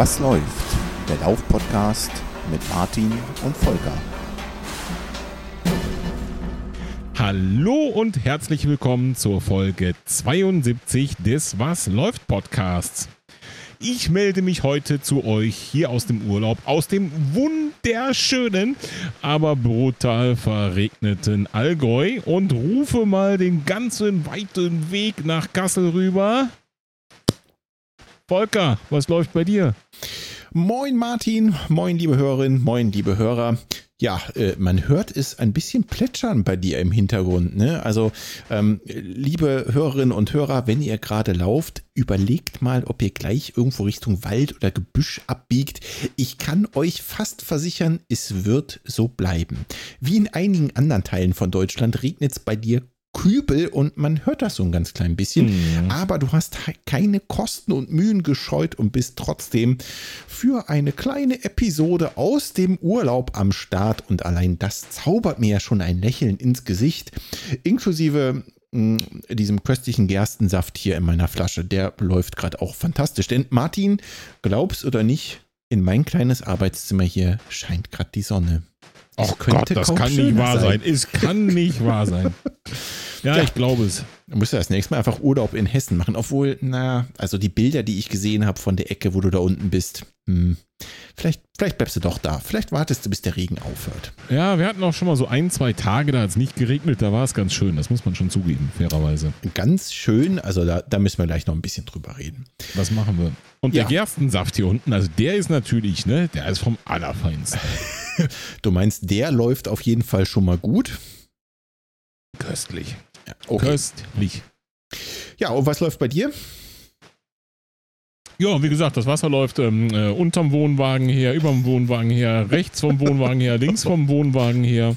Was läuft? Der Lauf-Podcast mit Martin und Volker. Hallo und herzlich willkommen zur Folge 72 des Was läuft Podcasts. Ich melde mich heute zu euch hier aus dem Urlaub, aus dem wunderschönen, aber brutal verregneten Allgäu und rufe mal den ganzen weiten Weg nach Kassel rüber. Volker, was läuft bei dir? Moin Martin, moin liebe Hörerinnen, moin liebe Hörer. Ja, äh, man hört es ein bisschen plätschern bei dir im Hintergrund. Ne? Also, ähm, liebe Hörerinnen und Hörer, wenn ihr gerade lauft, überlegt mal, ob ihr gleich irgendwo Richtung Wald oder Gebüsch abbiegt. Ich kann euch fast versichern, es wird so bleiben. Wie in einigen anderen Teilen von Deutschland regnet es bei dir Kübel und man hört das so ein ganz klein bisschen. Mhm. Aber du hast keine Kosten und Mühen gescheut und bist trotzdem für eine kleine Episode aus dem Urlaub am Start. Und allein das zaubert mir ja schon ein Lächeln ins Gesicht, inklusive mh, mm, diesem köstlichen Gerstensaft hier in meiner Flasche. Der läuft gerade auch fantastisch. Denn Martin, glaubst oder nicht, in mein kleines Arbeitszimmer hier scheint gerade die Sonne. Ach Gott, das kann nicht wahr sein. sein. Es kann nicht wahr sein. Ja, ja, ich glaube es. Du musst ja das nächste Mal einfach Urlaub in Hessen machen. Obwohl, na, also die Bilder, die ich gesehen habe von der Ecke, wo du da unten bist, hm, vielleicht, vielleicht bleibst du doch da. Vielleicht wartest du, bis der Regen aufhört. Ja, wir hatten auch schon mal so ein, zwei Tage, da hat es nicht geregnet, da war es ganz schön. Das muss man schon zugeben, fairerweise. Ganz schön, also da, da müssen wir gleich noch ein bisschen drüber reden. Was machen wir? Und ja. der Gerstensaft hier unten, also der ist natürlich, ne, der ist vom Allerfeinsten. du meinst, der läuft auf jeden Fall schon mal gut? Köstlich. Ja, okay. Köstlich. Ja, und was läuft bei dir? Ja, wie gesagt, das Wasser läuft ähm, äh, unterm Wohnwagen her, überm Wohnwagen her, rechts vom Wohnwagen her, links vom Wohnwagen her.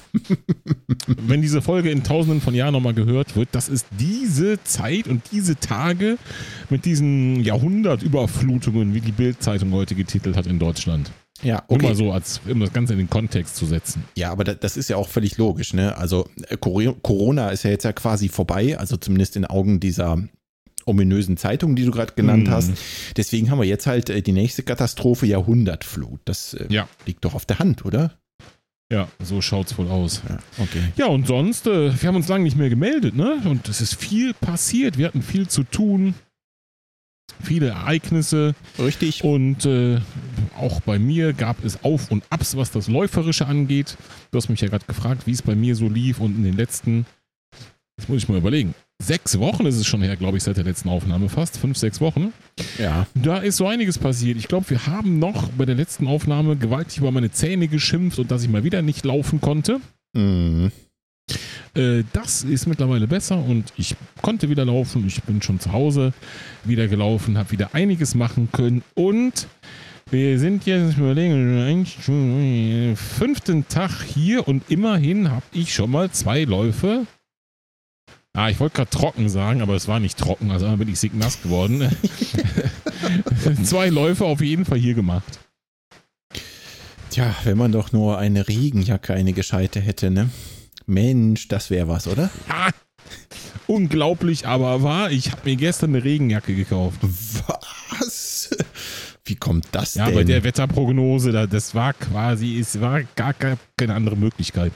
Wenn diese Folge in tausenden von Jahren nochmal gehört wird, das ist diese Zeit und diese Tage mit diesen Jahrhundertüberflutungen, wie die Bildzeitung heute getitelt hat in Deutschland. Ja, okay. Immer so, als um das Ganze in den Kontext zu setzen. Ja, aber das ist ja auch völlig logisch, ne? Also äh, Corona ist ja jetzt ja quasi vorbei, also zumindest in Augen dieser ominösen Zeitung, die du gerade genannt mm. hast. Deswegen haben wir jetzt halt äh, die nächste Katastrophe Jahrhundertflut. Das äh, ja. liegt doch auf der Hand, oder? Ja, so schaut's wohl aus. Ja, okay. Ja, und sonst, wir haben uns lange nicht mehr gemeldet, ne? Und es ist viel passiert. Wir hatten viel zu tun viele Ereignisse. Richtig. Und äh, auch bei mir gab es Auf und Abs, was das Läuferische angeht. Du hast mich ja gerade gefragt, wie es bei mir so lief und in den letzten, jetzt muss ich mal überlegen, sechs Wochen ist es schon her, glaube ich, seit der letzten Aufnahme fast. Fünf, sechs Wochen. Ja. Da ist so einiges passiert. Ich glaube, wir haben noch bei der letzten Aufnahme gewaltig über meine Zähne geschimpft und dass ich mal wieder nicht laufen konnte. Mhm. Äh, das ist mittlerweile besser und ich konnte wieder laufen. Ich bin schon zu Hause wieder gelaufen, habe wieder einiges machen können und wir sind jetzt, überlegen, fünften Tag hier und immerhin habe ich schon mal zwei Läufe. Ah, ich wollte gerade trocken sagen, aber es war nicht trocken, also bin ich nass geworden. zwei Läufe auf jeden Fall hier gemacht. Tja, wenn man doch nur eine Regenjacke, eine gescheite hätte, ne? Mensch, das wäre was, oder? Ah, unglaublich, aber wahr. Ich habe mir gestern eine Regenjacke gekauft. Was? Wie kommt das ja, denn? Ja, bei der Wetterprognose, das war quasi, es war gar keine andere Möglichkeit.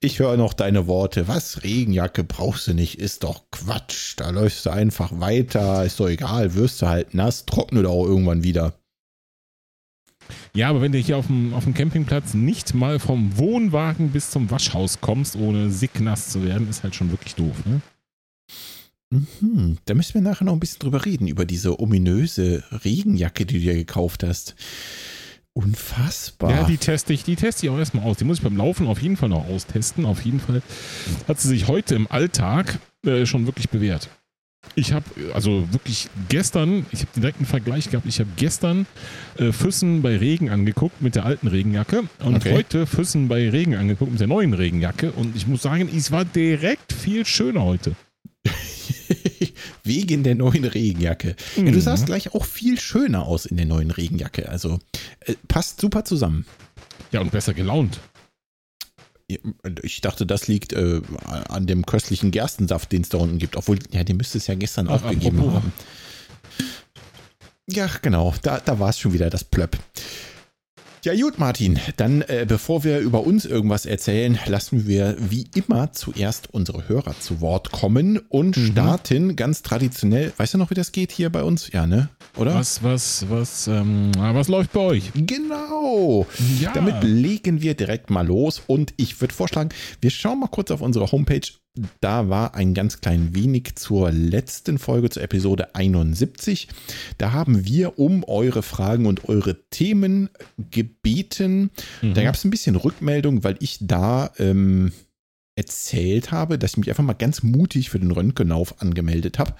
Ich höre noch deine Worte. Was? Regenjacke brauchst du nicht, ist doch Quatsch. Da läufst du einfach weiter, ist doch egal, wirst du halt nass, trocknet auch irgendwann wieder. Ja, aber wenn du hier auf dem, auf dem Campingplatz nicht mal vom Wohnwagen bis zum Waschhaus kommst, ohne sicknass zu werden, ist halt schon wirklich doof, ne? Mhm, da müssen wir nachher noch ein bisschen drüber reden, über diese ominöse Regenjacke, die du dir gekauft hast. Unfassbar. Ja, die teste ich, die teste ich auch erstmal aus. Die muss ich beim Laufen auf jeden Fall noch austesten. Auf jeden Fall hat sie sich heute im Alltag äh, schon wirklich bewährt. Ich habe also wirklich gestern, ich habe direkt einen Vergleich gehabt, ich habe gestern äh, Füssen bei Regen angeguckt mit der alten Regenjacke und okay. heute Füssen bei Regen angeguckt mit der neuen Regenjacke und ich muss sagen, es war direkt viel schöner heute. Wegen der neuen Regenjacke. Mhm. Ja, du sahst gleich auch viel schöner aus in der neuen Regenjacke. Also äh, passt super zusammen. Ja, und besser gelaunt. Ich dachte, das liegt äh, an dem köstlichen Gerstensaft, den es da unten gibt. Obwohl, ja, den müsste es ja gestern Ach, auch gegeben haben. Ja, genau, da, da war es schon wieder das Plöpp. Ja gut, Martin, dann äh, bevor wir über uns irgendwas erzählen, lassen wir wie immer zuerst unsere Hörer zu Wort kommen und mhm. starten ganz traditionell. Weißt du noch, wie das geht hier bei uns? Ja, ne? Oder? Was, was, was, ähm, ah, was läuft bei euch? Genau. Ja. Damit legen wir direkt mal los und ich würde vorschlagen, wir schauen mal kurz auf unsere Homepage da war ein ganz klein wenig zur letzten Folge, zur Episode 71. Da haben wir um eure Fragen und eure Themen gebeten. Mhm. Da gab es ein bisschen Rückmeldung, weil ich da ähm, erzählt habe, dass ich mich einfach mal ganz mutig für den Röntgenlauf angemeldet habe.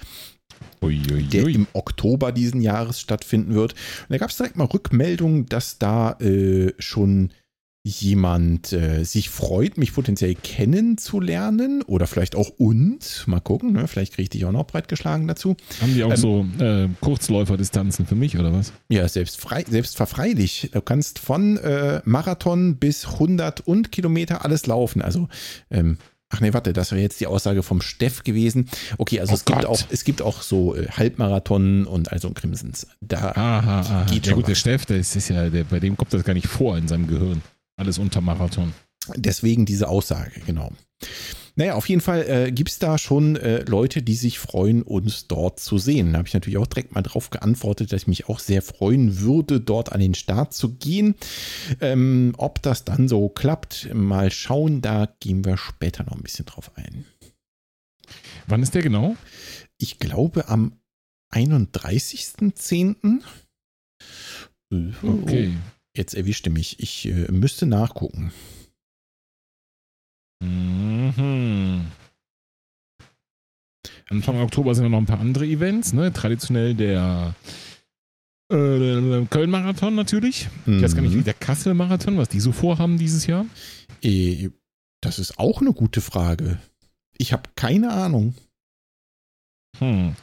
Uiuiui. der im Oktober diesen Jahres stattfinden wird. Und da gab es direkt mal Rückmeldungen, dass da äh, schon jemand äh, sich freut, mich potenziell kennenzulernen oder vielleicht auch uns. Mal gucken, ne? vielleicht kriege ich dich auch noch breitgeschlagen dazu. Haben die auch ähm, so äh, Kurzläuferdistanzen für mich oder was? Ja, selbst, frei, selbst verfreilich. Du kannst von äh, Marathon bis 100 und Kilometer alles laufen. Also ähm, Ach nee, warte, das wäre jetzt die Aussage vom Steff gewesen. Okay, also oh es gibt auch es gibt auch so äh, Halbmarathon und also Crimsons. Da aha, aha. geht ja, schon gut, was. der Steff, der ist, ist ja, der, bei dem kommt das gar nicht vor in seinem Gehirn. Alles unter Marathon. Deswegen diese Aussage, genau. Naja, auf jeden Fall äh, gibt es da schon äh, Leute, die sich freuen, uns dort zu sehen. Da habe ich natürlich auch direkt mal drauf geantwortet, dass ich mich auch sehr freuen würde, dort an den Start zu gehen. Ähm, ob das dann so klappt, mal schauen, da gehen wir später noch ein bisschen drauf ein. Wann ist der genau? Ich glaube am 31.10. Okay. Jetzt erwischte mich. Ich äh, müsste nachgucken. Mhm. Anfang Oktober sind noch ein paar andere Events. Ne? Traditionell der äh, Köln-Marathon natürlich. Mhm. Ich weiß gar nicht, wie mhm. der Kassel-Marathon, was die so vorhaben dieses Jahr. Äh, das ist auch eine gute Frage. Ich habe keine Ahnung. Hm.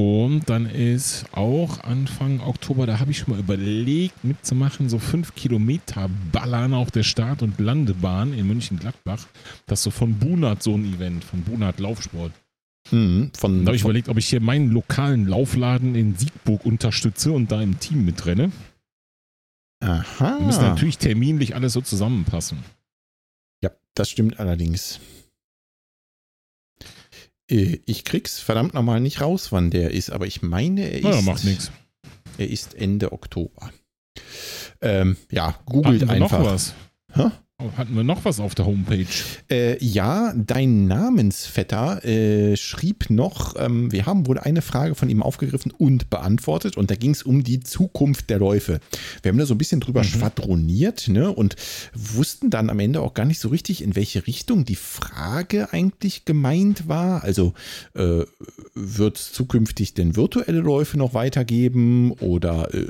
Und dann ist auch Anfang Oktober, da habe ich schon mal überlegt mitzumachen, so fünf Kilometer Ballern auf der Start- und Landebahn in München-Gladbach. Das ist so von Bunat so ein Event, von Bunat Laufsport. Mhm, von, da habe ich überlegt, ob ich hier meinen lokalen Laufladen in Siegburg unterstütze und da im Team mitrenne. Aha. Da müssen natürlich terminlich alles so zusammenpassen. Ja, das stimmt allerdings. Äh, ich krieg's verdammt nochmal nicht raus, wann der ist, aber ich meine, er ist. Ja, macht nichts. Er ist Ende Oktober. Ähm, ja, googelt Hatten einfach. Noch was? Hä? Hatten wir noch was auf der Homepage? Äh, ja, dein Namensvetter äh, schrieb noch, ähm, wir haben wohl eine Frage von ihm aufgegriffen und beantwortet und da ging es um die Zukunft der Läufe. Wir haben da so ein bisschen drüber mhm. schwadroniert ne, und wussten dann am Ende auch gar nicht so richtig, in welche Richtung die Frage eigentlich gemeint war. Also äh, wird es zukünftig denn virtuelle Läufe noch weitergeben oder äh,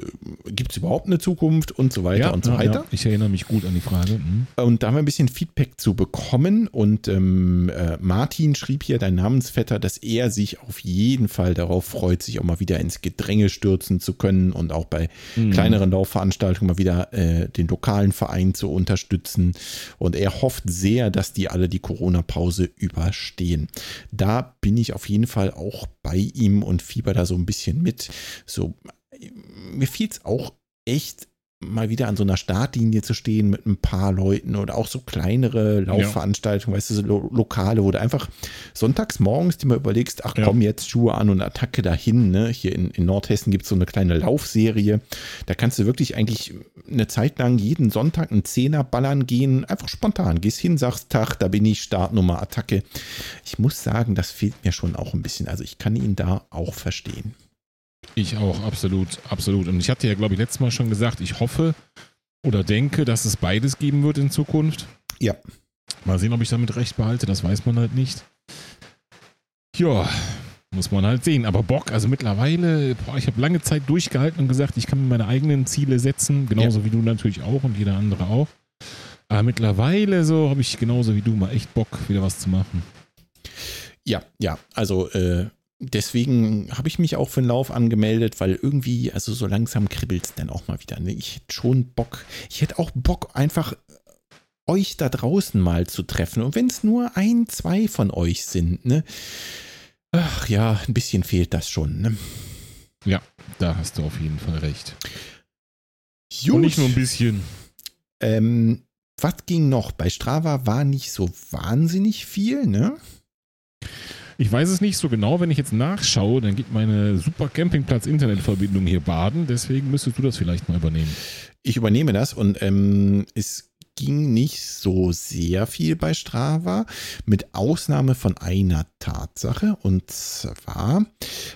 gibt es überhaupt eine Zukunft und so weiter ja, und so weiter? Ja, ich erinnere mich gut an die Frage. Mhm. Und da haben wir ein bisschen Feedback zu bekommen. Und ähm, äh, Martin schrieb hier, dein Namensvetter, dass er sich auf jeden Fall darauf freut, sich auch mal wieder ins Gedränge stürzen zu können und auch bei mhm. kleineren Laufveranstaltungen mal wieder äh, den lokalen Verein zu unterstützen. Und er hofft sehr, dass die alle die Corona-Pause überstehen. Da bin ich auf jeden Fall auch bei ihm und fieber da so ein bisschen mit. So, mir fiel es auch echt mal wieder an so einer Startlinie zu stehen mit ein paar Leuten oder auch so kleinere Laufveranstaltungen, ja. weißt du, so Lo Lokale, wo du einfach sonntags morgens dir mal überlegst, ach ja. komm, jetzt Schuhe an und Attacke dahin. Ne? Hier in, in Nordhessen gibt es so eine kleine Laufserie. Da kannst du wirklich eigentlich eine Zeit lang jeden Sonntag einen Zehner ballern gehen, einfach spontan. Gehst hin, sagst Tag, da bin ich, Startnummer, Attacke. Ich muss sagen, das fehlt mir schon auch ein bisschen. Also ich kann ihn da auch verstehen. Ich auch, absolut, absolut. Und ich hatte ja, glaube ich, letztes Mal schon gesagt, ich hoffe oder denke, dass es beides geben wird in Zukunft. Ja. Mal sehen, ob ich damit recht behalte, das weiß man halt nicht. Ja, muss man halt sehen. Aber Bock, also mittlerweile, boah, ich habe lange Zeit durchgehalten und gesagt, ich kann mir meine eigenen Ziele setzen, genauso ja. wie du natürlich auch und jeder andere auch. Aber mittlerweile so habe ich genauso wie du mal echt Bock, wieder was zu machen. Ja, ja, also äh, deswegen habe ich mich auch für den Lauf angemeldet, weil irgendwie, also so langsam kribbelt es dann auch mal wieder. Ne? Ich hätte schon Bock, ich hätte auch Bock, einfach euch da draußen mal zu treffen. Und wenn es nur ein, zwei von euch sind, ne? Ach ja, ein bisschen fehlt das schon, ne? Ja, da hast du auf jeden Fall recht. Gut. Und nicht nur ein bisschen. Ähm, was ging noch? Bei Strava war nicht so wahnsinnig viel, ne? Ich weiß es nicht so genau. Wenn ich jetzt nachschaue, dann geht meine super Campingplatz-Internetverbindung hier baden. Deswegen müsstest du das vielleicht mal übernehmen. Ich übernehme das und ähm, es ging nicht so sehr viel bei Strava, mit Ausnahme von einer Tatsache. Und zwar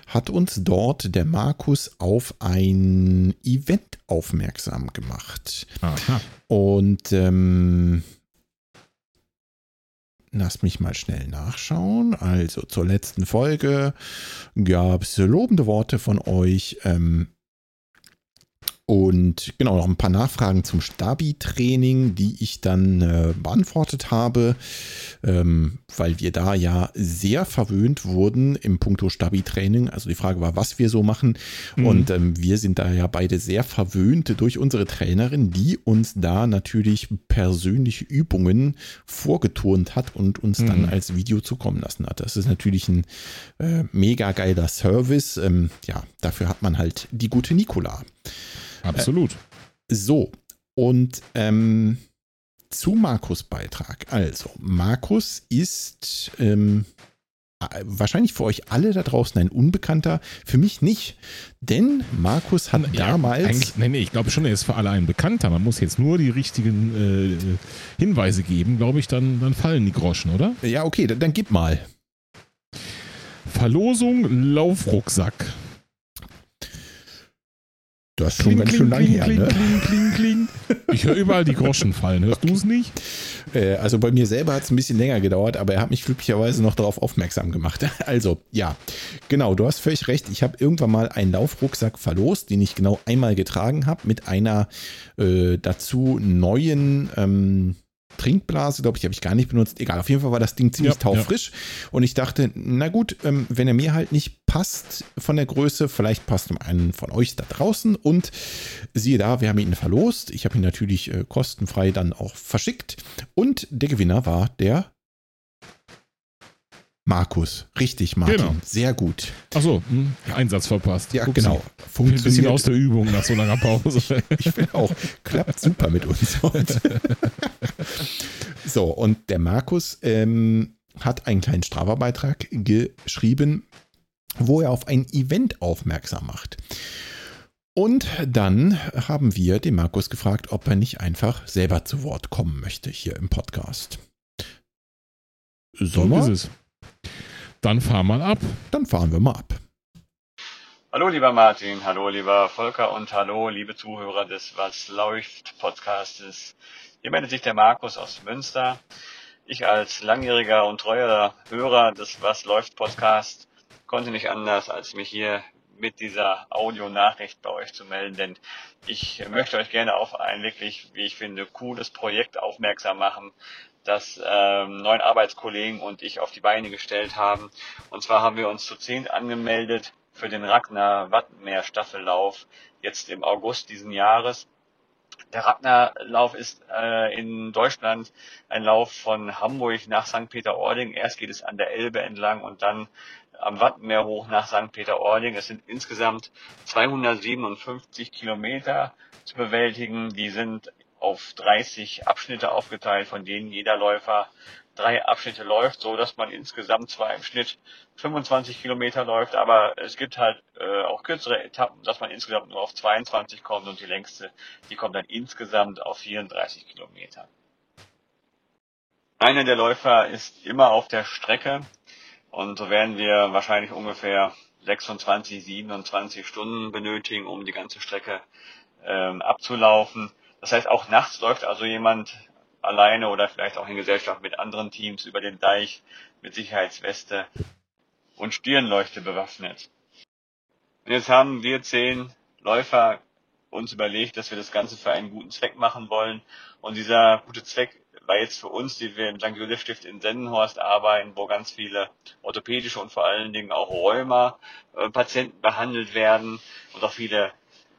hat uns dort der Markus auf ein Event aufmerksam gemacht. Aha. Und ähm, Lass mich mal schnell nachschauen. Also zur letzten Folge gab es lobende Worte von euch. Ähm, und genau, noch ein paar Nachfragen zum Stabi-Training, die ich dann äh, beantwortet habe, ähm, weil wir da ja sehr verwöhnt wurden im Punkto Stabi-Training. Also die Frage war, was wir so machen. Mhm. Und ähm, wir sind da ja beide sehr verwöhnt durch unsere Trainerin, die uns da natürlich persönliche Übungen vorgeturnt hat und uns mhm. dann als Video zukommen lassen hat. Das ist natürlich ein äh, mega geiler Service. Ähm, ja, dafür hat man halt die gute Nikola. Absolut. Äh, so, und ähm, zu Markus Beitrag. Also, Markus ist ähm, wahrscheinlich für euch alle da draußen ein Unbekannter, für mich nicht. Denn Markus hat ja, damals. Eigentlich, nee, nee, ich glaube schon, er ist für alle ein Bekannter. Man muss jetzt nur die richtigen äh, Hinweise geben, glaube ich, dann, dann fallen die Groschen, oder? Ja, okay, dann, dann gib mal. Verlosung Laufrucksack. Das ist schon ganz schön lang her, ne? Kling, kling, kling. Ich höre überall die Groschen fallen. Hörst du es nicht? Äh, also bei mir selber hat es ein bisschen länger gedauert, aber er hat mich glücklicherweise noch darauf aufmerksam gemacht. Also, ja, genau, du hast völlig recht. Ich habe irgendwann mal einen Laufrucksack verlost, den ich genau einmal getragen habe, mit einer äh, dazu neuen ähm, Trinkblase, glaube ich, habe ich gar nicht benutzt. Egal, auf jeden Fall war das Ding ziemlich ja, taufrisch. Ja. Und ich dachte, na gut, ähm, wenn er mir halt nicht passt von der Größe, vielleicht passt ihm einen von euch da draußen. Und siehe da, wir haben ihn verlost. Ich habe ihn natürlich äh, kostenfrei dann auch verschickt. Und der Gewinner war der Markus, richtig, Martin. Genau. Sehr gut. Achso, hm, Einsatz verpasst. Ja, Upsi. genau. Funktioniert. Ein bisschen aus der Übung nach so langer Pause. ich finde auch, klappt super mit uns. so, und der Markus ähm, hat einen kleinen Strava-Beitrag geschrieben, wo er auf ein Event aufmerksam macht. Und dann haben wir den Markus gefragt, ob er nicht einfach selber zu Wort kommen möchte hier im Podcast. So ist es. Dann fahr mal ab. Dann fahren wir mal ab. Hallo lieber Martin, hallo lieber Volker und hallo liebe Zuhörer des Was läuft Podcastes. Hier meldet sich der Markus aus Münster. Ich als langjähriger und treuer Hörer des Was läuft Podcast konnte nicht anders, als mich hier mit dieser Audionachricht bei euch zu melden, denn ich möchte euch gerne auf ein wirklich, wie ich finde, cooles Projekt aufmerksam machen, das ähm, neun Arbeitskollegen und ich auf die Beine gestellt haben. Und zwar haben wir uns zu zehn angemeldet für den Ragnar Wattenmeer Staffellauf jetzt im August diesen Jahres. Der Ragnar-Lauf ist äh, in Deutschland ein Lauf von Hamburg nach St. Peter-Ording. Erst geht es an der Elbe entlang und dann am Wattenmeer hoch nach St. Peter-Ording. Es sind insgesamt 257 Kilometer zu bewältigen. Die sind auf 30 Abschnitte aufgeteilt, von denen jeder Läufer drei Abschnitte läuft, so dass man insgesamt zwar im Schnitt 25 Kilometer läuft, aber es gibt halt äh, auch kürzere Etappen, dass man insgesamt nur auf 22 kommt und die längste, die kommt dann insgesamt auf 34 Kilometer. Einer der Läufer ist immer auf der Strecke und so werden wir wahrscheinlich ungefähr 26, 27 Stunden benötigen, um die ganze Strecke ähm, abzulaufen. Das heißt, auch nachts läuft also jemand alleine oder vielleicht auch in Gesellschaft mit anderen Teams über den Deich mit Sicherheitsweste und Stirnleuchte bewaffnet. Und jetzt haben wir zehn Läufer uns überlegt, dass wir das Ganze für einen guten Zweck machen wollen. Und dieser gute Zweck war jetzt für uns, die wir im St. Josef Stift in Sendenhorst arbeiten, wo ganz viele orthopädische und vor allen Dingen auch Rheuma-Patienten behandelt werden und auch viele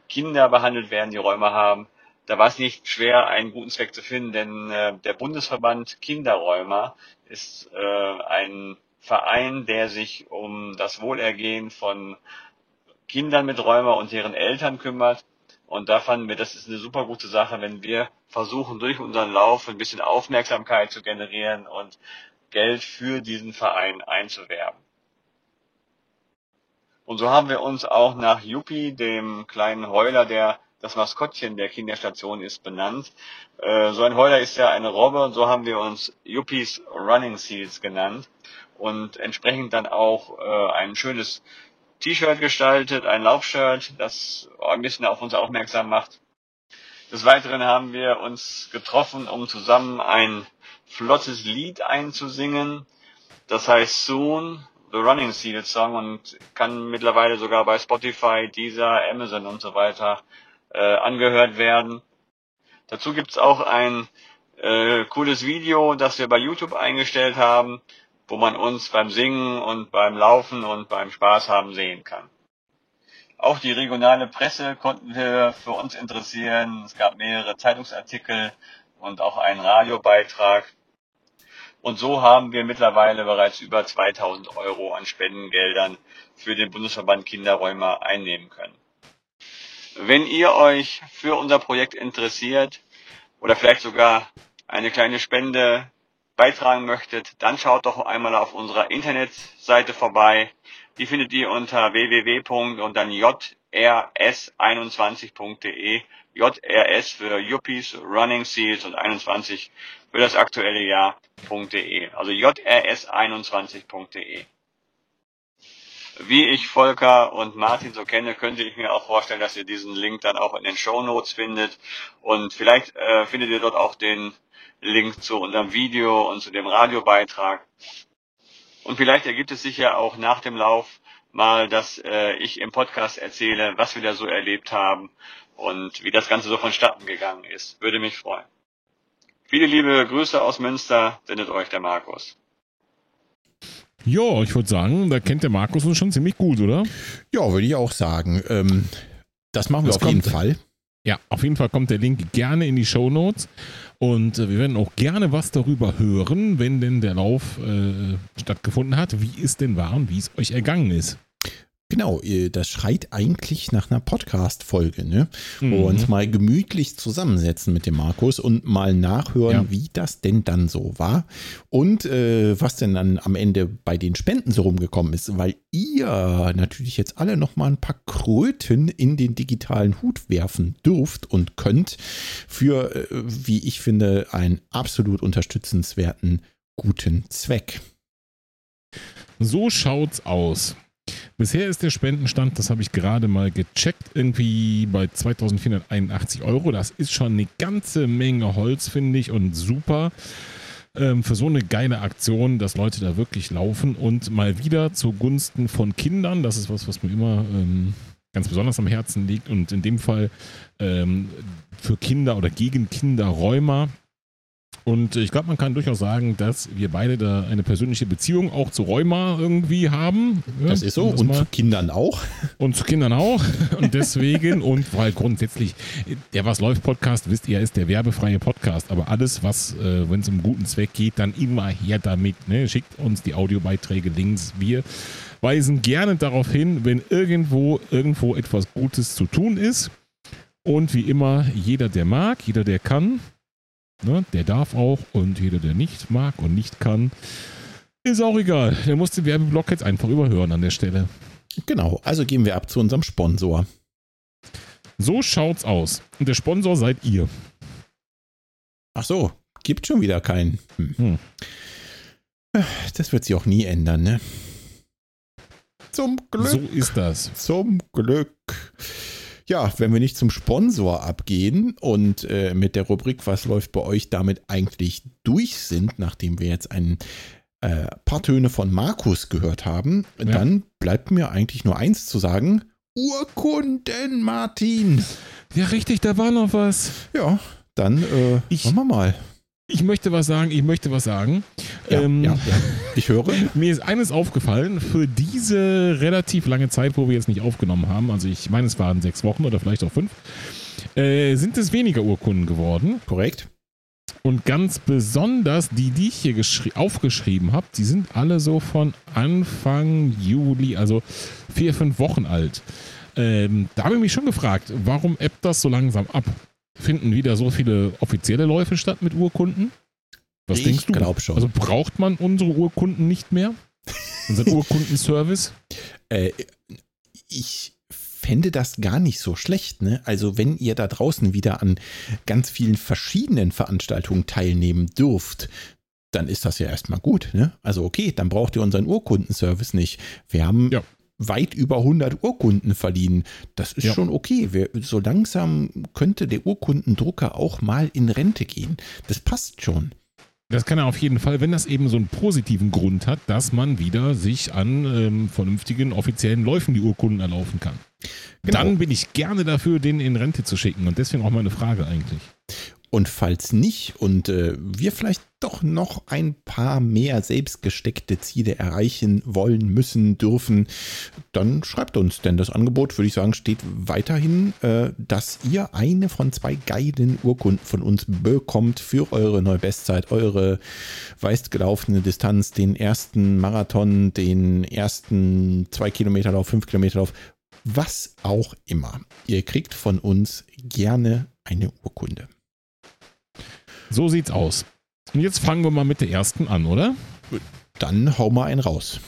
Kinder behandelt werden, die Rheuma haben, da war es nicht schwer, einen guten Zweck zu finden, denn äh, der Bundesverband Kinderräumer ist äh, ein Verein, der sich um das Wohlergehen von Kindern mit Rheuma und deren Eltern kümmert. Und da fanden wir, das ist eine super gute Sache, wenn wir versuchen, durch unseren Lauf ein bisschen Aufmerksamkeit zu generieren und Geld für diesen Verein einzuwerben. Und so haben wir uns auch nach Yuppie, dem kleinen Heuler, der das Maskottchen der Kinderstation ist, benannt. Äh, so ein Heuler ist ja eine Robbe und so haben wir uns Yuppies Running Seals genannt und entsprechend dann auch äh, ein schönes T-Shirt gestaltet, ein Laufshirt, das ein bisschen auf uns aufmerksam macht. Des Weiteren haben wir uns getroffen, um zusammen ein flottes Lied einzusingen. Das heißt Soon, The Running Seal Song und kann mittlerweile sogar bei Spotify, Deezer, Amazon und so weiter äh, angehört werden. Dazu gibt's auch ein äh, cooles Video, das wir bei YouTube eingestellt haben, wo man uns beim Singen und beim Laufen und beim Spaß haben sehen kann. Auch die regionale Presse konnten wir für uns interessieren. Es gab mehrere Zeitungsartikel und auch einen Radiobeitrag. Und so haben wir mittlerweile bereits über 2000 Euro an Spendengeldern für den Bundesverband Kinderräumer einnehmen können. Wenn ihr euch für unser Projekt interessiert oder vielleicht sogar eine kleine Spende beitragen möchtet, dann schaut doch einmal auf unserer Internetseite vorbei. Die findet ihr unter www. und dann jrs21.de. JRS für Yuppies, Running Seals und 21 für das aktuelle Jahr.de. Also jrs21.de. Wie ich Volker und Martin so kenne, könnte ich mir auch vorstellen, dass ihr diesen Link dann auch in den Show Notes findet. Und vielleicht äh, findet ihr dort auch den Link zu unserem Video und zu dem Radiobeitrag. Und vielleicht ergibt es sich ja auch nach dem Lauf mal, dass äh, ich im Podcast erzähle, was wir da so erlebt haben und wie das Ganze so vonstatten gegangen ist. Würde mich freuen. Viele liebe Grüße aus Münster, sendet euch der Markus. Ja, ich würde sagen, da kennt der Markus uns schon ziemlich gut, oder? Ja, würde ich auch sagen. Ähm, das machen wir Das auf jeden kommt. Fall. Ja, auf jeden Fall kommt der Link gerne in die Show Notes. Und äh, wir werden auch gerne was darüber hören, wenn denn der Lauf äh, stattgefunden hat, wie es denn war und wie es euch ergangen ist. Genau, das schreit eigentlich nach einer Podcast-Folge, ne? Mhm. Und mal gemütlich zusammensetzen mit dem Markus und mal nachhören, Ja. wie das denn dann so war und äh, was denn dann am Ende bei den Spenden so rumgekommen ist, weil ihr natürlich jetzt alle noch mal ein paar Kröten in den digitalen Hut werfen dürft und könnt für, äh, wie ich finde, einen absolut unterstützenswerten guten Zweck. So schaut's aus. Bisher ist der Spendenstand, das habe ich gerade mal gecheckt, irgendwie bei 2481 Euro. Das ist schon eine ganze Menge Holz, finde ich, und super ähm, für so eine geile Aktion, dass Leute da wirklich laufen und mal wieder zugunsten von Kindern. Das ist was, was mir immer ähm, ganz besonders am Herzen liegt und in dem Fall ähm, für Kinder oder gegen Kinderräumer. Und ich glaube, man kann durchaus sagen, dass wir beide da eine persönliche Beziehung auch zu Rheuma irgendwie haben. Ja, Das ist so das und mal- zu Kindern auch. und zu Kindern auch. Und deswegen, und weil grundsätzlich, der Was läuft Podcast, wisst ihr, ist der werbefreie Podcast. Aber alles, was, äh, wenn es um guten Zweck geht, dann immer her damit. Ne? Schickt uns die Audiobeiträge, Links. Wir weisen gerne darauf hin, wenn irgendwo, irgendwo etwas Gutes zu tun ist. Und wie immer, jeder, der mag, jeder, der kann, ne, der darf auch. Und jeder, der nicht mag und nicht kann, ist auch egal. Der muss den Werbeblock jetzt einfach überhören an der Stelle. Genau, also gehen wir ab zu unserem Sponsor. So schaut's aus. Und der Sponsor seid ihr. Ach so, gibt schon wieder keinen. Hm. Hm. Das wird sich auch nie ändern, ne? Zum Glück. So ist das. Zum Glück. Ja, wenn wir nicht zum Sponsor abgehen und äh, mit der Rubrik Was läuft bei euch damit eigentlich durch sind, nachdem wir jetzt ein äh, paar Töne von Markus gehört haben, Ja. dann bleibt mir eigentlich nur eins zu sagen. Urkunden, Martin. Ja, richtig, da war noch was. Ja, dann äh, Ich- machen wir mal. Ich möchte was sagen, ich möchte was sagen. Ja, Ähm, ja, ja. Ich höre. Mir ist eines aufgefallen, für diese relativ lange Zeit, wo wir jetzt nicht aufgenommen haben, also ich meine, es waren sechs Wochen oder vielleicht auch fünf, äh, sind es weniger Urkunden geworden. Korrekt. Und ganz besonders die, die ich hier geschri- aufgeschrieben habe, die sind alle so von Anfang Juli, also vier, fünf Wochen alt. Ähm, da habe ich mich schon gefragt, warum ebbt das so langsam ab? Finden wieder so viele offizielle Läufe statt mit Urkunden? Was ich denkst du? glaube schon. Also braucht man unsere Urkunden nicht mehr? Unseren Urkundenservice? Äh, ich fände das gar nicht so schlecht. Ne? Also wenn ihr da draußen wieder an ganz vielen verschiedenen Veranstaltungen teilnehmen dürft, dann ist das ja erstmal gut. Ne? Also okay, dann braucht ihr unseren Urkundenservice nicht. Wir haben Ja. Weit über 100 Urkunden verliehen. Das ist Ja. schon okay. Wir, so langsam könnte der Urkundendrucker auch mal in Rente gehen. Das passt schon. Das kann er auf jeden Fall, wenn das eben so einen positiven Grund hat, dass man wieder sich an ähm, vernünftigen offiziellen Läufen die Urkunden erlaufen kann. Genau. Dann bin ich gerne dafür, den in Rente zu schicken. Und deswegen auch meine Frage eigentlich. Und falls nicht und äh, wir vielleicht doch noch ein paar mehr selbstgesteckte Ziele erreichen wollen, müssen, dürfen, dann schreibt uns. Denn das Angebot, würde ich sagen, steht weiterhin, äh, dass ihr eine von zwei geilen Urkunden von uns bekommt für eure neue Bestzeit, eure weiß gelaufene Distanz, den ersten Marathon, den ersten 2 Kilometer Lauf, 5 Kilometer Lauf, was auch immer. Ihr kriegt von uns gerne eine Urkunde. So sieht's aus. Und jetzt fangen wir mal mit der ersten an, oder? Dann hau mal einen raus.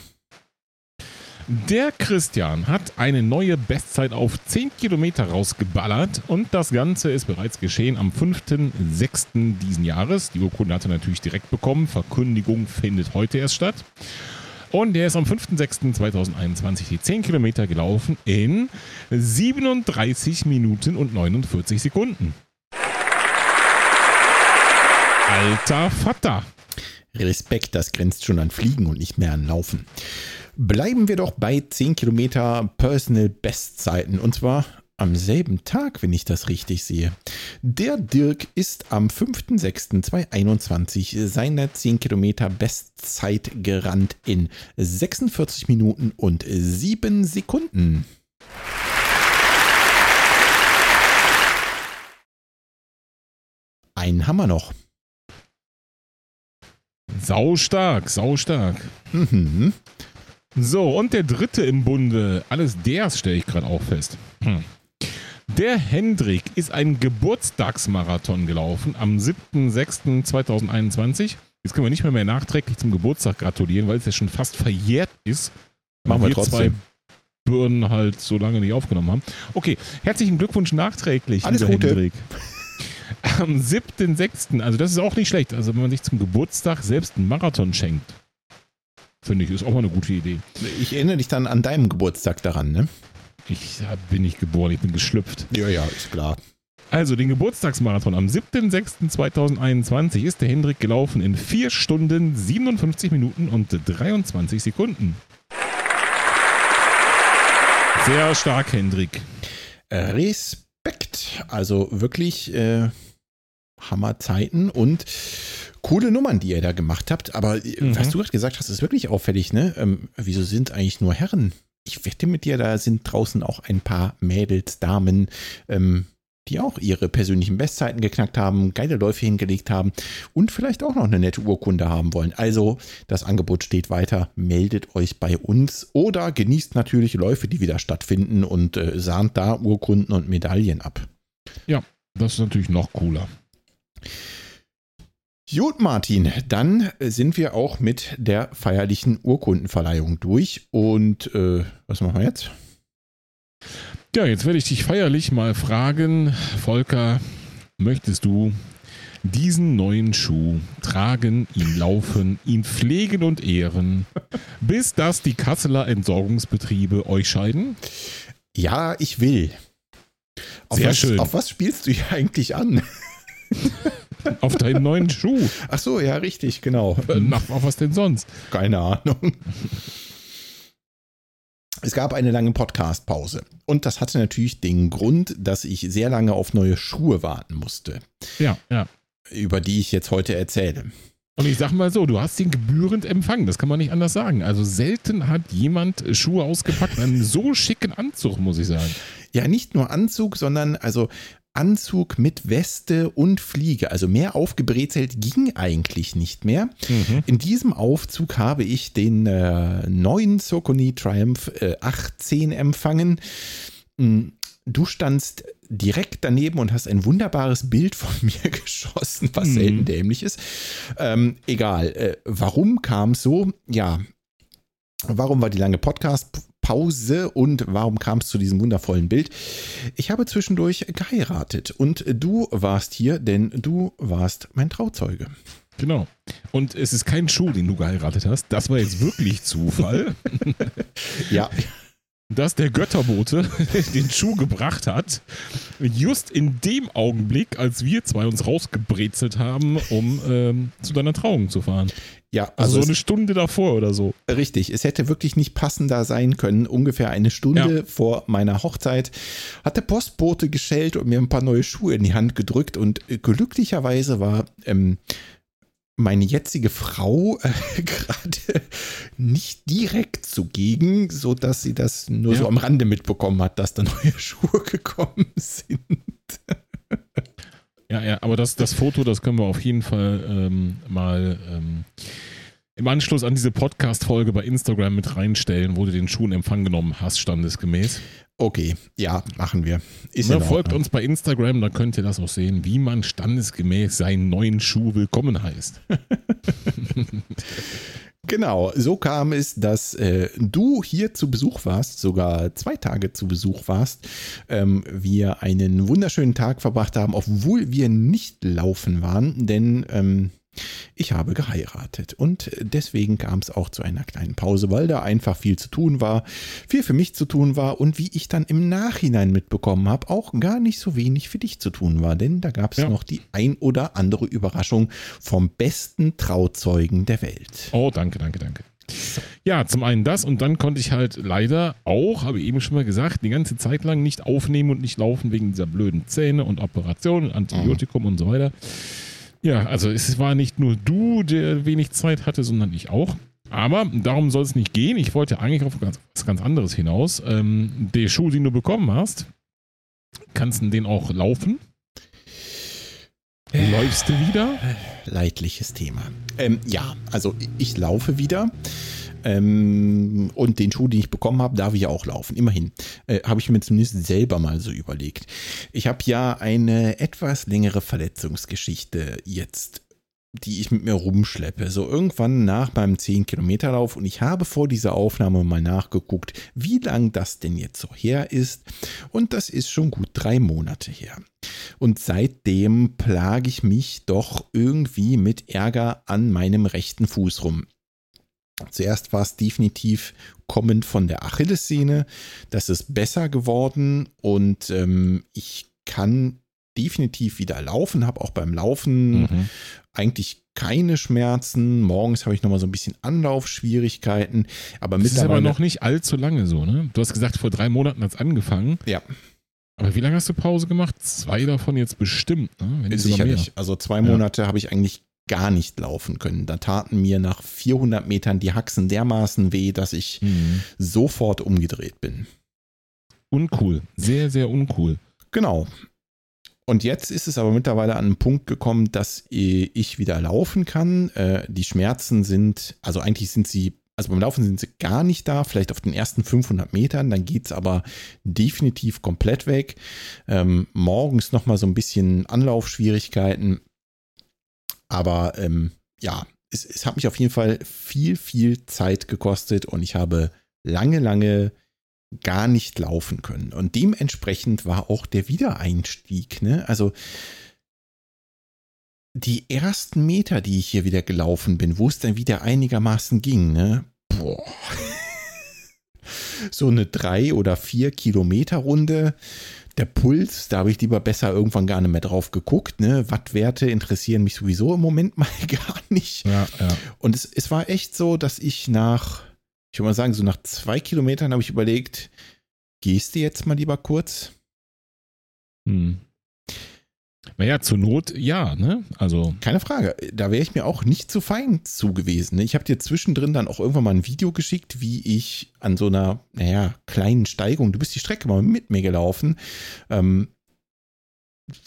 Der Christian hat eine neue Bestzeit auf 10 Kilometer rausgeballert und das Ganze ist bereits geschehen am 5.6. diesen Jahres. Die Urkunde hat er natürlich direkt bekommen. Verkündigung findet heute erst statt. Und er ist am 5.6.2021 die 10 Kilometer gelaufen in 37 Minuten und 49 Sekunden. Alter Vater. Respekt, das grenzt schon an Fliegen und nicht mehr an Laufen. Bleiben wir doch bei 10 Kilometer Personal Bestzeiten und zwar am selben Tag, wenn ich das richtig sehe. Der Dirk ist am 5.6.2021 seine 10 Kilometer Bestzeit gerannt in 46 Minuten und 7 Sekunden. Haben wir noch. Sau stark, sau stark. Mhm. So, und der dritte im Bunde, alles ders stelle ich gerade auch fest. Hm. Der Hendrik ist einen Geburtstagsmarathon gelaufen am 7.6.2021. Jetzt können wir nicht mehr, mehr nachträglich zum Geburtstag gratulieren, weil es ja schon fast verjährt ist. Machen wir zwei trotzdem. Birnen halt so lange nicht aufgenommen haben. Okay, herzlichen Glückwunsch nachträglich, Alles lieber Gute. Hendrik. Am 7.6., also das ist auch nicht schlecht. Also wenn man sich zum Geburtstag selbst einen Marathon schenkt, finde ich, ist auch mal eine gute Idee. Ich erinnere dich dann an deinem Geburtstag daran, ne? Ich bin nicht geboren, ich bin geschlüpft. Ja, ja, ist klar. Also den Geburtstagsmarathon am 7.6.2021 ist der Hendrik gelaufen in 4 Stunden, 57 Minuten und 23 Sekunden. Sehr stark, Hendrik. Respekt. Also wirklich äh, Hammerzeiten und coole Nummern, die ihr da gemacht habt. Aber äh, Mhm. was du gerade gesagt hast, ist wirklich auffällig, ne? Ähm, wieso sind eigentlich nur Herren? Ich wette mit dir, da sind draußen auch ein paar Mädels, Damen, ähm, die auch ihre persönlichen Bestzeiten geknackt haben, geile Läufe hingelegt haben und vielleicht auch noch eine nette Urkunde haben wollen. Also das Angebot steht weiter. Meldet euch bei uns oder genießt natürlich Läufe, die wieder stattfinden und äh, sahnt da Urkunden und Medaillen ab. Das ist natürlich noch cooler. Gut, Martin, dann sind wir auch mit der feierlichen Urkundenverleihung durch. Und äh, was machen wir jetzt? Ja, jetzt werde ich dich feierlich mal fragen, Volker, möchtest du diesen neuen Schuh tragen, ihn laufen, ihn pflegen und ehren, bis dass die Kasseler Entsorgungsbetriebe euch scheiden? Ja, ich will. Auf Sehr was, schön. Auf was spielst du hier eigentlich an? Auf deinen neuen Schuh. Ach so, ja, richtig, genau. Äh, Nach, auf was denn sonst? Keine Ahnung. Es gab eine lange Podcast-Pause. Und das hatte natürlich den Grund, dass ich sehr lange auf neue Schuhe warten musste, Ja, ja. über die ich jetzt heute erzähle. Und ich sag mal so, du hast ihn gebührend empfangen, das kann man nicht anders sagen. Also selten hat jemand Schuhe ausgepackt, einen so schicken Anzug, muss ich sagen. Ja, nicht nur Anzug, sondern also Anzug mit Weste und Fliege. Also mehr aufgebrezelt ging eigentlich nicht mehr. In diesem Aufzug habe ich den äh, neuen Socony Triumph äh, 18 empfangen. mh, du standst direkt daneben und hast ein wunderbares Bild von mir geschossen, was Mhm. selten dämlich ist. Ähm, egal. Äh, warum kam es so? Ja. Warum war die lange Podcast-Pause und warum kam es zu diesem wundervollen Bild? Ich habe zwischendurch geheiratet und du warst hier, denn du warst mein Trauzeuge. Genau. Und es ist kein Schuh, den du geheiratet hast. Das war jetzt wirklich Zufall, Ja, dass der Götterbote den Schuh gebracht hat. Just in dem Augenblick, als wir zwei uns rausgebrezelt haben, um ähm, zu deiner Trauung zu fahren. ja, Also, also so eine Stunde davor oder so. richtig. Es hätte wirklich nicht passender sein können. Ungefähr eine Stunde vor meiner Hochzeit hat der Postbote geschellt und mir ein paar neue Schuhe in die Hand gedrückt und äh, glücklicherweise war ähm, meine jetzige Frau äh, gerade nicht direkt zugegen, so dass sie das nur Ja. so am Rande mitbekommen hat, dass da neue Schuhe gekommen sind. Ja, ja, aber das, das Foto, das können wir auf jeden Fall ähm, mal ähm, im Anschluss an diese Podcast-Folge bei Instagram mit reinstellen, wo du den Schuh in Empfang genommen hast, standesgemäß. Okay, ja, machen wir. Ist in folgt uns bei Instagram, da könnt ihr das auch sehen, wie man standesgemäß seinen neuen Schuh willkommen heißt. Genau, so kam es, dass äh, du hier zu Besuch warst, sogar zwei Tage zu Besuch warst. Ähm, wir einen wunderschönen Tag verbracht haben, obwohl wir nicht laufen waren, denn ähm, ich habe geheiratet und deswegen kam es auch zu einer kleinen Pause, weil da einfach viel zu tun war, viel für mich zu tun war und wie ich dann im Nachhinein mitbekommen habe, auch gar nicht so wenig für dich zu tun war, denn da gab es Ja. noch die ein oder andere Überraschung vom besten Trauzeugen der Welt. Oh, danke, danke, danke. Ja, zum einen das und dann konnte ich halt leider auch, habe ich eben schon mal gesagt, die ganze Zeit lang nicht aufnehmen und nicht laufen wegen dieser blöden Zähne und Operationen, Antibiotikum und so weiter. Ja, also es war nicht nur du, der wenig Zeit hatte, sondern ich auch. Aber darum soll es nicht gehen. Ich wollte eigentlich auf ganz, was ganz anderes hinaus. Ähm, der Schuh, den du bekommen hast, kannst du den auch laufen? Läufst du wieder? leidliches Thema. Ähm, ja, also ich laufe wieder. Ähm, und den Schuh, den ich bekommen habe, darf ich ja auch laufen. Immerhin. Äh, habe ich mir zumindest selber mal so überlegt. Ich habe ja eine etwas längere Verletzungsgeschichte jetzt die ich mit mir rumschleppe. So irgendwann nach meinem 10-Kilometer-Lauf und ich habe vor dieser Aufnahme mal nachgeguckt, wie lang das denn jetzt so her ist. Und das ist schon gut drei Monate her. Und seitdem plage ich mich doch irgendwie mit Ärger an meinem rechten Fuß rum. Zuerst war es definitiv kommend von der Achillessehne. Das ist besser geworden und ähm, ich kann definitiv wieder laufen, habe auch beim Laufen Mhm. eigentlich keine Schmerzen. Morgens habe ich nochmal so ein bisschen Anlaufschwierigkeiten, aber Das ist aber noch nicht allzu lange so, ne? Du hast gesagt, vor drei Monaten hat es angefangen. ja, Aber wie lange hast du Pause gemacht? Zwei davon jetzt bestimmt, ne? Sicherlich. Also zwei Monate habe ich eigentlich gar nicht laufen können. Da taten mir nach 400 Metern die Haxen dermaßen weh, dass ich. Mhm. sofort umgedreht bin. Uncool. Sehr, sehr uncool. Genau. Und jetzt ist es aber mittlerweile an einen Punkt gekommen, dass ich wieder laufen kann. Äh, Die Schmerzen sind, also eigentlich sind sie, also beim Laufen sind sie gar nicht da, vielleicht auf den ersten 500 Metern, dann geht es aber definitiv komplett weg. Ähm, morgens nochmal so ein bisschen Anlaufschwierigkeiten. Aber ähm, ja, es, es hat mich auf jeden Fall viel, viel Zeit gekostet und ich habe lange, lange gar nicht laufen können. Und dementsprechend war auch der Wiedereinstieg, ne? Also die ersten Meter, die ich hier wieder gelaufen bin, wo es dann wieder einigermaßen ging, ne? Boah. So eine drei oder vier Kilometer Runde. Der Puls, da habe ich lieber besser irgendwann gar nicht mehr drauf geguckt. Ne? Wattwerte interessieren mich sowieso im Moment mal gar nicht. Ja, ja. Und es, es war echt so, dass ich nach, ich würde mal sagen, so nach zwei Kilometern habe ich überlegt, gehst du jetzt mal lieber kurz? Hm. Naja, zur Not ja, ne? Also, Keine Frage. Da wäre ich mir auch nicht zu fein zu gewesen. ne? Ich habe dir zwischendrin dann auch irgendwann mal ein Video geschickt, wie ich an so einer, naja, kleinen Steigung, du bist die Strecke mal mit mir gelaufen, ähm,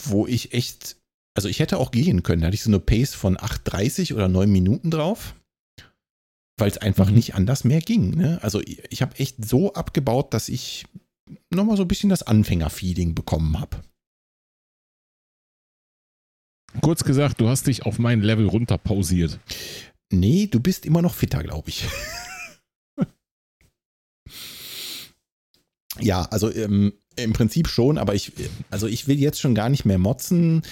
wo ich echt, also ich hätte auch gehen können. Da hatte ich so eine Pace von 8,30 oder 9 Minuten drauf. Weil es einfach Mhm. nicht anders mehr ging. Ne? Also ich, ich habe echt so abgebaut, dass ich nochmal so ein bisschen das Anfängerfeeling bekommen habe. Kurz gesagt, du hast dich auf mein Level runter pausiert. Nee, du bist immer noch fitter, glaube ich. ja, also ähm, im Prinzip schon, aber ich, also ich will jetzt schon gar nicht mehr motzen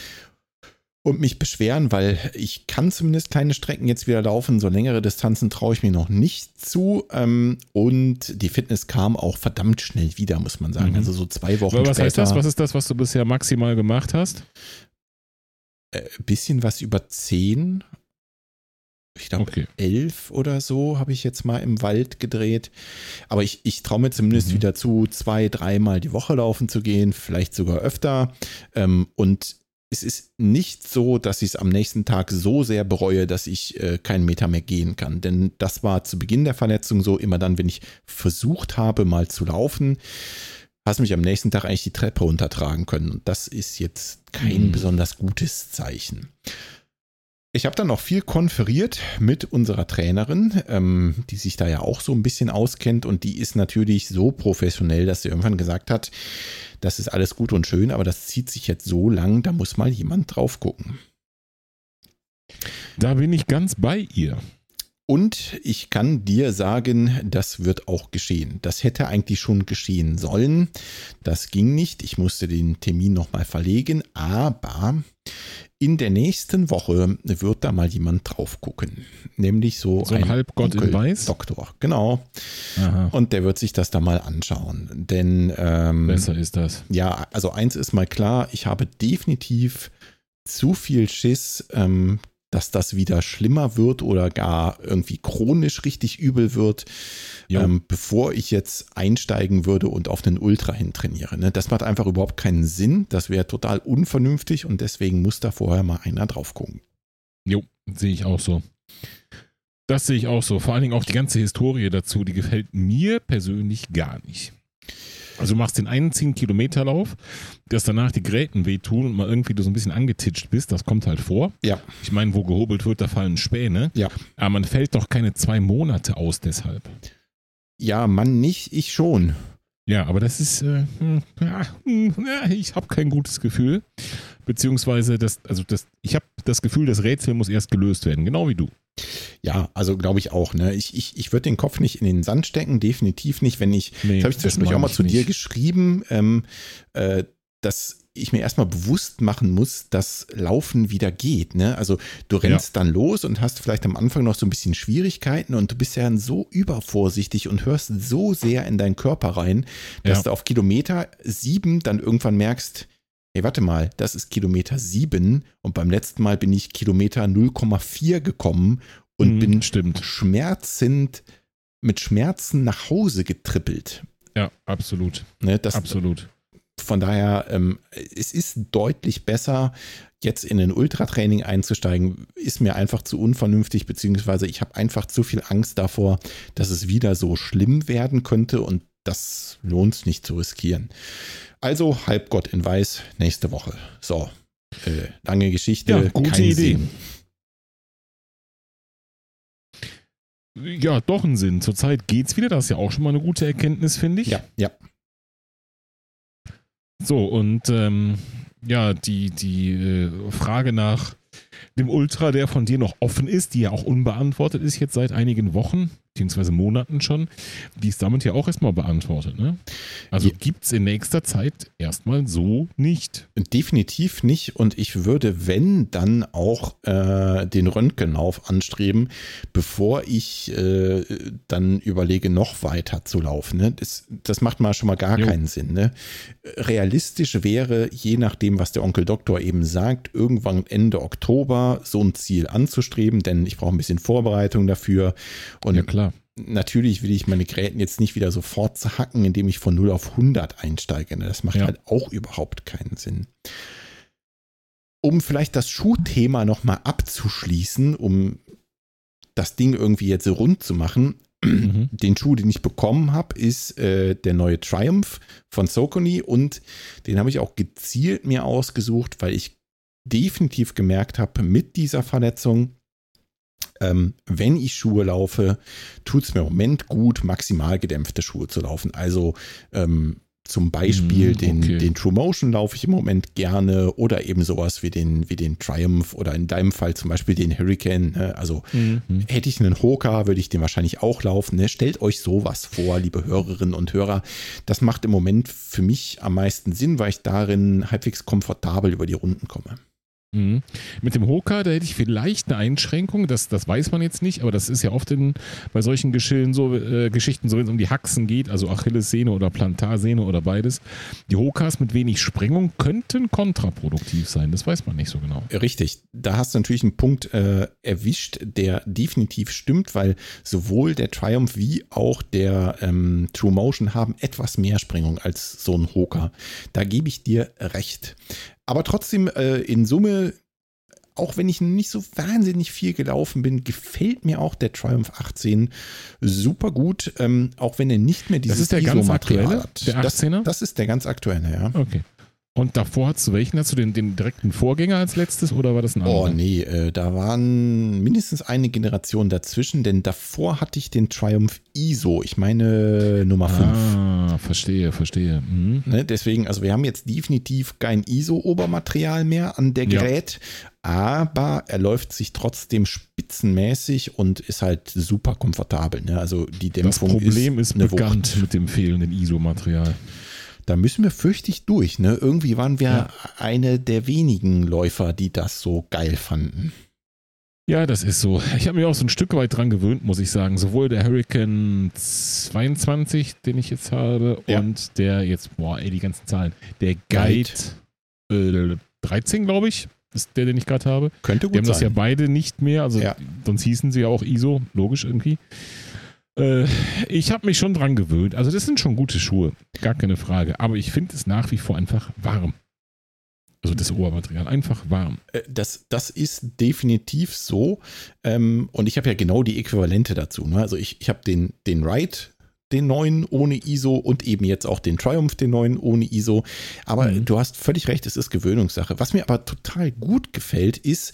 und mich beschweren, weil ich kann zumindest kleine Strecken jetzt wieder laufen. So längere Distanzen traue ich mir noch nicht zu. Ähm, und die Fitness kam auch verdammt schnell wieder, muss man sagen. Mhm. Also so zwei Wochen Aber was später. heißt das? Was ist das, was du bisher maximal gemacht hast? Äh, bisschen was über zehn. Ich glaube, okay. elf oder so habe ich jetzt mal im Wald gedreht. Aber ich, ich traue mir zumindest mhm. wieder zu, zwei, dreimal die Woche laufen zu gehen, vielleicht sogar öfter. Ähm, und es ist nicht so, dass ich es am nächsten Tag so sehr bereue, dass ich äh, keinen Meter mehr gehen kann. Denn das war zu Beginn der Verletzung so, immer dann, wenn ich versucht habe, mal zu laufen, hast du mich am nächsten Tag eigentlich die Treppe runtertragen können. Und das ist jetzt kein mhm. besonders gutes Zeichen. Ich habe dann noch viel konferiert mit unserer Trainerin, ähm, die sich da ja auch so ein bisschen auskennt und die ist natürlich so professionell, dass sie irgendwann gesagt hat, das ist alles gut und schön, aber das zieht sich jetzt so lang, da muss mal jemand drauf gucken. Da bin ich ganz bei ihr. Und ich kann dir sagen, das wird auch geschehen. Das hätte eigentlich schon geschehen sollen. Das ging nicht. Ich musste den Termin nochmal verlegen. Aber in der nächsten Woche wird da mal jemand drauf gucken. Nämlich so, so ein, ein Halbgott Onkel in Weiß. Doktor, genau. Aha. Und der wird sich das da mal anschauen. Denn ähm, besser ist das. Ja, also eins ist mal klar, ich habe definitiv zu viel Schiss, ähm, dass das wieder schlimmer wird oder gar irgendwie chronisch richtig übel wird, ähm, bevor ich jetzt einsteigen würde und auf den Ultra hin trainiere. Ne? Das macht einfach überhaupt keinen Sinn. Das wäre total unvernünftig und deswegen muss da vorher mal einer drauf gucken. Jo, sehe ich auch so. Das sehe ich auch so. Vor allen Dingen auch die ganze Historie dazu, die gefällt mir persönlich gar nicht. Also du machst den einen 10-Kilometer-Lauf, dass danach die Gräten wehtun und mal irgendwie du so ein bisschen angetitscht bist, das kommt halt vor. Ja. Ich meine, wo gehobelt wird, da fallen Späne. Ja. Aber man fällt doch keine zwei Monate aus deshalb. Ja, Mann nicht, ich schon. Ja, aber das ist, äh, hm, ja, hm, ja, ich habe kein gutes Gefühl. Beziehungsweise, das, also das, ich habe das Gefühl, das Rätsel muss erst gelöst werden, genau wie du. Ja, also glaube ich auch. Ne? Ich, ich, ich würde den Kopf nicht in den Sand stecken, definitiv nicht. Wenn ich, nee, das habe ich zwischendurch auch mal zu nicht. dir geschrieben, ähm, äh, dass ich mir erstmal bewusst machen muss, dass Laufen wieder geht. Ne? Also du rennst ja. dann los und hast vielleicht am Anfang noch so ein bisschen Schwierigkeiten und du bist ja so übervorsichtig und hörst so sehr in deinen Körper rein, dass ja. du auf Kilometer sieben dann irgendwann merkst, hey, warte mal, das ist Kilometer 7 und beim letzten Mal bin ich Kilometer 0,4 gekommen und mhm, bin stimmt. schmerzend mit Schmerzen nach Hause getrippelt. Ja, absolut. Ne, das, absolut. Von daher, ähm, es ist deutlich besser, jetzt in ein Ultratraining einzusteigen, ist mir einfach zu unvernünftig, beziehungsweise ich habe einfach zu viel Angst davor, dass es wieder so schlimm werden könnte und das lohnt es nicht zu riskieren. Also Halbgott in Weiß nächste Woche. So, äh, lange Geschichte. Ja, gute Idee. Sinn. Ja, doch einen Sinn. Zurzeit geht's wieder. Das ist ja auch schon mal eine gute Erkenntnis, finde ich. Ja, ja. So, und ähm, ja, die, die äh, Frage nach dem Ultra, der von dir noch offen ist, die ja auch unbeantwortet ist jetzt seit einigen Wochen, beziehungsweise Monaten schon, die ist damit ja auch erstmal beantwortet. Ne? Also ja. gibt es in nächster Zeit erstmal so nicht. Definitiv nicht. Und ich würde, wenn, dann auch äh, den Röntgenlauf anstreben, bevor ich äh, dann überlege, noch weiter zu laufen. Ne? Das, das macht mal schon mal gar jo. keinen Sinn. Ne? Realistisch wäre, je nachdem, was der Onkel Doktor eben sagt, irgendwann Ende Oktober so ein Ziel anzustreben, denn ich brauche ein bisschen Vorbereitung dafür. Und ja, klar natürlich will ich meine Geräten jetzt nicht wieder sofort zerhacken, indem ich von 0 auf 100 einsteige. Ne? Das macht ja. halt auch überhaupt keinen Sinn. Um vielleicht das Schuhthema nochmal abzuschließen, um das Ding irgendwie jetzt rund zu machen, mhm. den Schuh, den ich bekommen habe, ist äh, der neue Triumph von Socony und den habe ich auch gezielt mir ausgesucht, weil ich definitiv gemerkt habe, mit dieser Verletzung, ähm, wenn ich Schuhe laufe, tut es mir im Moment gut, maximal gedämpfte Schuhe zu laufen. Also ähm, Zum Beispiel den, okay. den True Motion laufe ich im Moment gerne oder eben sowas wie den, wie den Triumph oder in deinem Fall zum Beispiel den Hurricane. Ne? Also Mhm. hätte ich einen Hoka, würde ich den wahrscheinlich auch laufen. Ne? Stellt euch sowas vor, liebe Hörerinnen und Hörer. Das macht im Moment für mich am meisten Sinn, weil ich darin halbwegs komfortabel über die Runden komme. Mhm. Mit dem Hoka, da hätte ich vielleicht eine Einschränkung, das, das weiß man jetzt nicht, aber das ist ja oft in, bei solchen Geschillen so, äh, Geschichten, so wenn es um die Haxen geht, also Achillessehne oder Plantarsehne oder beides. Die Hokas mit wenig Sprengung könnten kontraproduktiv sein, das weiß man nicht so genau. Richtig, da hast du natürlich einen Punkt äh, erwischt, der definitiv stimmt, weil sowohl der Triumph wie auch der ähm, True Motion haben etwas mehr Sprengung als so ein Hoka. Da gebe ich dir recht. Aber trotzdem äh, in Summe, auch wenn ich nicht so wahnsinnig viel gelaufen bin, gefällt mir auch der Triumph 18 super gut, ähm, auch wenn er nicht mehr dieses ist der ganz ISO-Material aktuelle, hat. der das, 18er? das ist der ganz aktuelle, ja. Okay. Und davor hast du welchen? Hast du den, den direkten Vorgänger als letztes oder war das ein Oh anderer? nee, äh, da waren mindestens eine Generation dazwischen, denn davor hatte ich den Triumph ISO, ich meine Nummer 5. Ah, verstehe, verstehe. Mhm. Ne, deswegen, also wir haben jetzt definitiv kein ISO-Obermaterial mehr an der Ja. Gerät, aber er läuft sich trotzdem spitzenmäßig und ist halt super komfortabel. Ne? Also die Das Dämpfung Problem ist, eine bekannt Wucht. mit dem fehlenden ISO-Material. Da müssen wir fürchtig durch. Ne? Irgendwie waren wir Ja. eine der wenigen Läufer, die das so geil fanden. Ja, das ist so. Ich habe mich auch so ein Stück weit dran gewöhnt, muss ich sagen. Sowohl der Hurricane 22, den ich jetzt habe, Ja. und der jetzt, boah, ey, die ganzen Zahlen. Der Guide äh, 13, glaube ich, ist der, den ich gerade habe. Könnte Die gut haben das ja sein. beide nicht mehr, also Ja. sonst hießen sie ja auch ISO, logisch irgendwie. Äh, ich habe mich schon dran gewöhnt. Also das sind schon gute Schuhe, gar keine Frage. Aber ich finde es nach wie vor einfach warm. Also das Obermaterial, einfach warm. Äh, Das, das ist definitiv so. Ähm, und ich habe ja genau die Äquivalente dazu. Ne? Also ich, ich habe den, den Ride, den neuen ohne ISO und eben jetzt auch den Triumph, den neuen ohne ISO. Aber Mhm. du hast völlig recht, es ist Gewöhnungssache. Was mir aber total gut gefällt, ist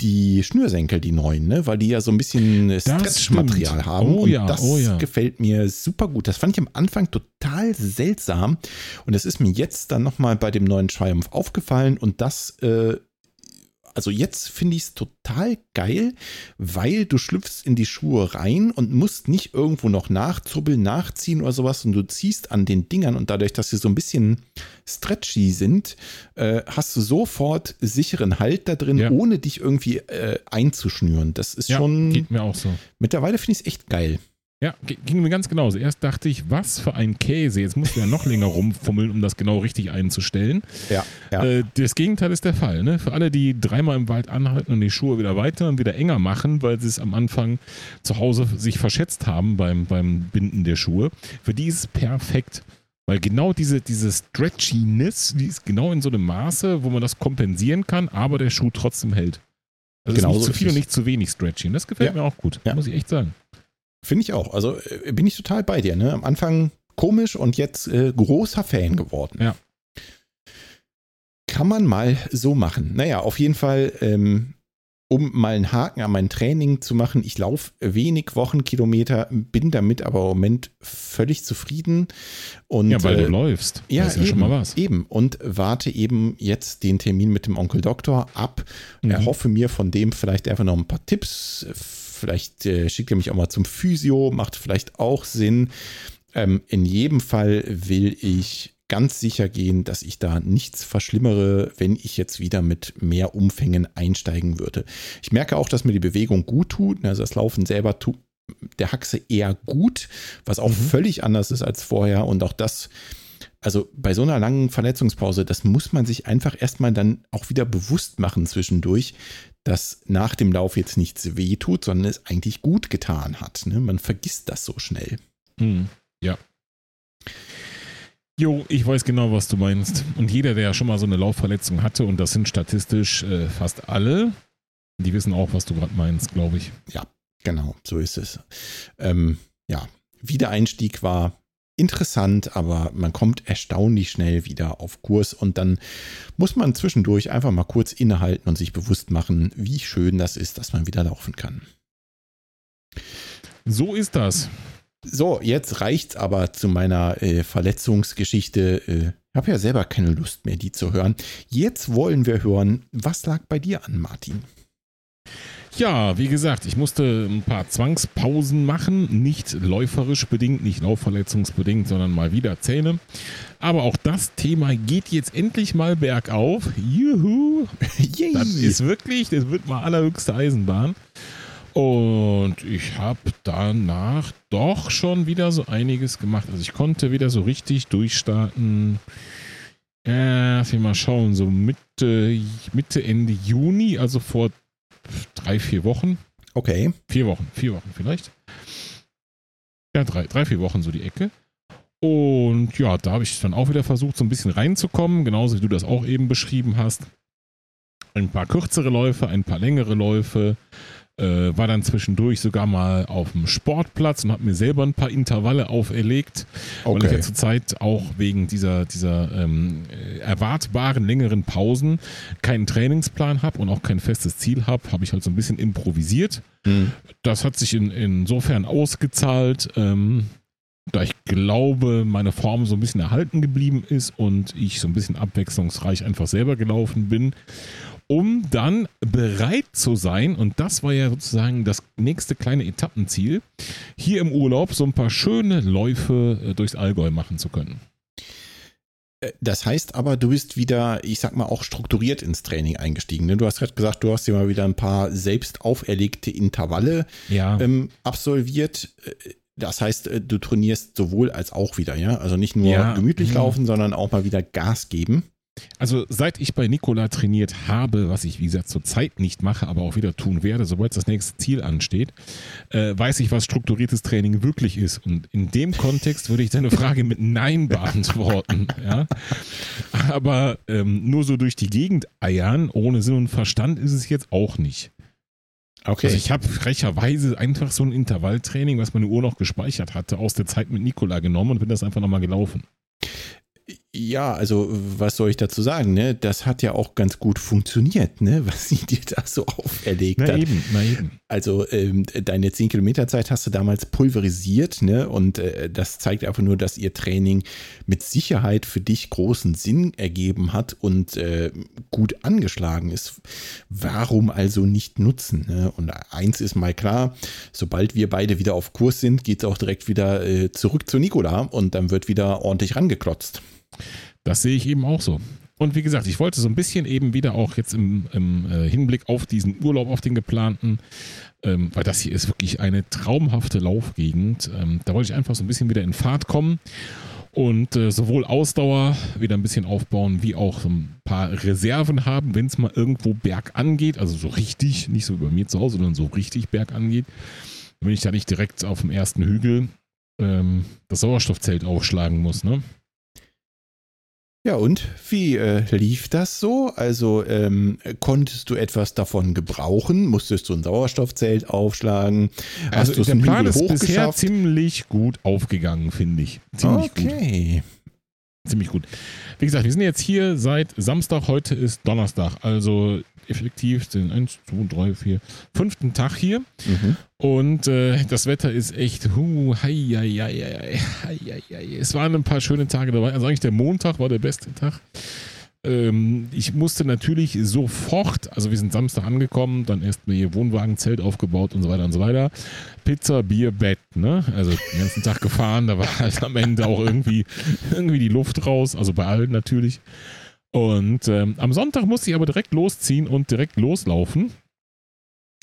die Schnürsenkel, die neuen, ne? weil die ja so ein bisschen Stretch-Material haben. Oh und ja, das oh ja. gefällt mir super gut. Das fand ich am Anfang total seltsam. Und das ist mir jetzt dann nochmal bei dem neuen Triumph aufgefallen. Und das, äh, also jetzt finde ich es total geil, weil du schlüpfst in die Schuhe rein und musst nicht irgendwo noch nachzubbeln, nachziehen oder sowas. Und du ziehst an den Dingern und dadurch, dass sie so ein bisschen stretchy sind, äh, hast du sofort sicheren Halt da drin, Ja. ohne dich irgendwie äh, einzuschnüren. Das ist Ja, schon, geht mir auch so. mittlerweile finde ich es echt geil. Ja, ging mir ganz genauso. Erst dachte ich, was für ein Käse. Jetzt musst du ja noch länger rumfummeln, um das genau richtig einzustellen. Ja, ja. Äh, das Gegenteil ist der Fall. Ne? Für alle, die dreimal im Wald anhalten und die Schuhe wieder weiter und wieder enger machen, weil sie es am Anfang zu Hause sich verschätzt haben beim, beim Binden der Schuhe, für die ist es perfekt. Weil genau diese, diese Stretchiness, die ist genau in so einem Maße, wo man das kompensieren kann, aber der Schuh trotzdem hält. Also Genau ist so nicht zu viel und nicht zu wenig Stretchy. Und das gefällt Ja. mir auch gut, Ja. muss ich echt sagen. Finde ich auch. Also äh, bin ich total bei dir. Ne? Am Anfang komisch und jetzt äh, großer Fan geworden. Ja. Kann man mal so machen. Naja, auf jeden Fall, ähm, um mal einen Haken an mein Training zu machen. Ich laufe wenig Wochenkilometer, bin damit aber im Moment völlig zufrieden. Und, Ja, weil äh, du läufst. ja, das ist ja eben, schon mal was. eben. Und warte eben jetzt den Termin mit dem Onkel Doktor ab. Mhm. Erhoffe mir von dem vielleicht einfach noch ein paar Tipps. Vielleicht äh, schickt er mich auch mal zum Physio, macht vielleicht auch Sinn. Ähm, in jedem Fall will ich ganz sicher gehen, dass ich da nichts verschlimmere, wenn ich jetzt wieder mit mehr Umfängen einsteigen würde. Ich merke auch, dass mir die Bewegung gut tut. Also das Laufen selber tut der Haxe eher gut, was auch Mhm. völlig anders ist als vorher. Und auch das, also bei so einer langen Verletzungspause, das muss man sich einfach erstmal dann auch wieder bewusst machen zwischendurch, dass nach dem Lauf jetzt nichts weh tut, sondern es eigentlich gut getan hat. Ne? Man vergisst das so schnell. Hm, ja. Jo, ich weiß genau, was du meinst. Und jeder, der ja schon mal so eine Laufverletzung hatte, und das sind statistisch äh, fast alle, die wissen auch, was du gerade meinst, glaube ich. Genau, so ist es. Ähm, ja, Wiedereinstieg war interessant, aber man kommt erstaunlich schnell wieder auf Kurs und dann muss man zwischendurch einfach mal kurz innehalten und sich bewusst machen, wie schön das ist, dass man wieder laufen kann. So ist das. So, jetzt reicht's aber zu meiner äh, Verletzungsgeschichte. Äh, ich habe ja selber keine Lust mehr, die zu hören. Jetzt wollen wir hören, was lag bei dir an, Martin? Ja, wie gesagt, ich musste ein paar Zwangspausen machen, nicht läuferisch bedingt, nicht laufverletzungsbedingt, sondern mal wieder Zähne. Aber auch das Thema geht jetzt endlich mal bergauf. Juhu! Yay. Das ist wirklich, das wird mal allerhöchste Eisenbahn. Und ich habe danach doch schon wieder so einiges gemacht. Also ich konnte wieder so richtig durchstarten. Ja, lass mich mal schauen, so Mitte, Mitte, Ende Juni, also vor drei, vier Wochen. Okay. Vier Wochen, vier Wochen vielleicht. Ja, drei, drei, vier Wochen so die Ecke. Und ja, da habe ich dann auch wieder versucht, so ein bisschen reinzukommen, genauso wie du das auch eben beschrieben hast. Ein paar kürzere Läufe, ein paar längere Läufe, äh, war dann zwischendurch sogar mal auf dem Sportplatz und habe mir selber ein paar Intervalle auferlegt, weil ich ja zurzeit auch wegen dieser, dieser ähm, erwartbaren längeren Pausen keinen Trainingsplan habe und auch kein festes Ziel habe, habe ich halt so ein bisschen improvisiert. Hm. Das hat sich in, insofern ausgezahlt, ähm, da ich glaube, meine Form so ein bisschen erhalten geblieben ist und ich so ein bisschen abwechslungsreich einfach selber gelaufen bin um dann bereit zu sein, und das war ja sozusagen das nächste kleine Etappenziel, hier im Urlaub so ein paar schöne Läufe äh, durchs Allgäu machen zu können. Äh, das heißt aber, du bist wieder, ich sag mal, auch strukturiert ins Training eingestiegen. Ne? Du hast gerade gesagt, du hast dir mal wieder ein paar selbst auferlegte Intervalle ja. ähm, absolviert. Äh, das heißt, du trainierst sowohl als auch wieder, ja? Also nicht nur Ja. gemütlich Mhm. laufen, sondern auch mal wieder Gas geben. Also seit ich bei Nikola trainiert habe, was ich wie gesagt zurzeit nicht mache, aber auch wieder tun werde, sobald das nächste Ziel ansteht, äh, weiß ich, was strukturiertes Training wirklich ist. Und in dem Kontext würde ich deine Frage mit Nein beantworten. ja? Aber ähm, nur so durch die Gegend eiern, ohne Sinn und Verstand ist es jetzt auch nicht. Okay. Also ich habe frecherweise einfach so ein Intervalltraining, was meine Uhr noch gespeichert hatte, aus der Zeit mit Nikola genommen und bin das einfach nochmal gelaufen. Ja, also was soll ich dazu sagen, ne? Das hat ja auch ganz gut funktioniert, ne? Was sie dir da so auferlegt hat. eben, na eben. Also ähm, deine 10 Kilometer Zeit hast du damals pulverisiert, ne? Und äh, das zeigt einfach nur, dass ihr Training mit Sicherheit für dich großen Sinn ergeben hat und äh, gut angeschlagen ist. Warum also nicht nutzen? Ne? Und eins ist mal klar, sobald wir beide wieder auf Kurs sind, geht es auch direkt wieder äh, zurück zu Nikola und dann wird wieder ordentlich rangeklotzt. Das sehe ich eben auch so. Und wie gesagt, ich wollte so ein bisschen eben wieder auch jetzt im, im äh, Hinblick auf diesen Urlaub, auf den geplanten, ähm, weil das hier ist wirklich eine traumhafte Laufgegend. Ähm, da wollte ich einfach so ein bisschen wieder in Fahrt kommen und äh, sowohl Ausdauer wieder ein bisschen aufbauen, wie auch so ein paar Reserven haben, wenn es mal irgendwo bergan geht, also so richtig, nicht so bei mir zu Hause, sondern so richtig bergan geht, damit ich da nicht direkt auf dem ersten Hügel ähm, das Sauerstoffzelt aufschlagen muss, ne? Ja, und wie äh, lief das so? Also ähm, konntest du etwas davon gebrauchen? Musstest du ein Sauerstoffzelt aufschlagen? Also du es der Plan ist bisher ziemlich gut aufgegangen, finde ich. Ziemlich gut. okay. Ziemlich gut. Wie gesagt, wir sind jetzt hier seit Samstag, heute ist Donnerstag, also effektiv den 1, 2, 3, 4, fünften Tag hier. Mhm. Und äh, das Wetter ist echt, hu, hei, hei, hei, hei, hei, es waren ein paar schöne Tage dabei. Also eigentlich der Montag war der beste Tag. Ähm, ich musste natürlich sofort, also wir sind Samstag angekommen, dann erst mal hier Wohnwagen, Zelt aufgebaut und so weiter und so weiter. Pizza, Bier, Bett, ne? Also den ganzen Tag gefahren, da war halt am Ende auch irgendwie, irgendwie die Luft raus, also bei allen natürlich. Und ähm, am Sonntag musste ich aber direkt losziehen und direkt loslaufen.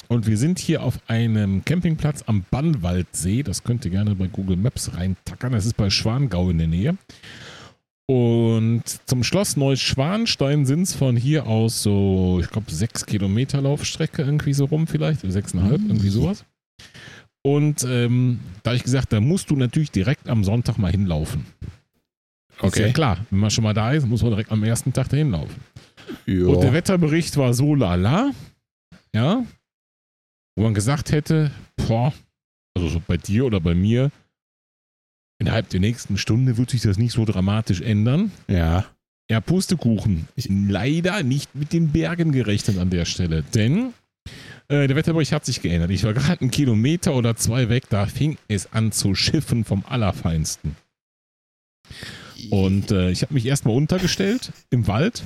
Und wir sind hier auf einem Campingplatz am Bannwaldsee. Das könnt ihr gerne bei Google Maps reintackern. Das ist bei Schwangau in der Nähe. Und zum Schloss Neuschwanstein sind es von hier aus so, ich glaube, sechs Kilometer Laufstrecke irgendwie so rum vielleicht, sechseinhalb, Mhm. irgendwie sowas. Und ähm, da hab ich gesagt, da musst du natürlich direkt am Sonntag mal hinlaufen. Ist ja Okay. klar, wenn man schon mal da ist, muss man direkt am ersten Tag dahin laufen. Ja. Und der Wetterbericht war so lala, ja, wo man gesagt hätte, boah, also so bei dir oder bei mir, innerhalb der nächsten Stunde wird sich das nicht so dramatisch ändern. ja. Ja, Pustekuchen. Leider nicht mit den Bergen gerechnet an der Stelle, denn Äh, der Wetterbericht hat sich geändert. Ich war gerade einen Kilometer oder zwei weg, da fing es an zu schiffen vom Allerfeinsten. Und äh, ich habe mich erstmal untergestellt im Wald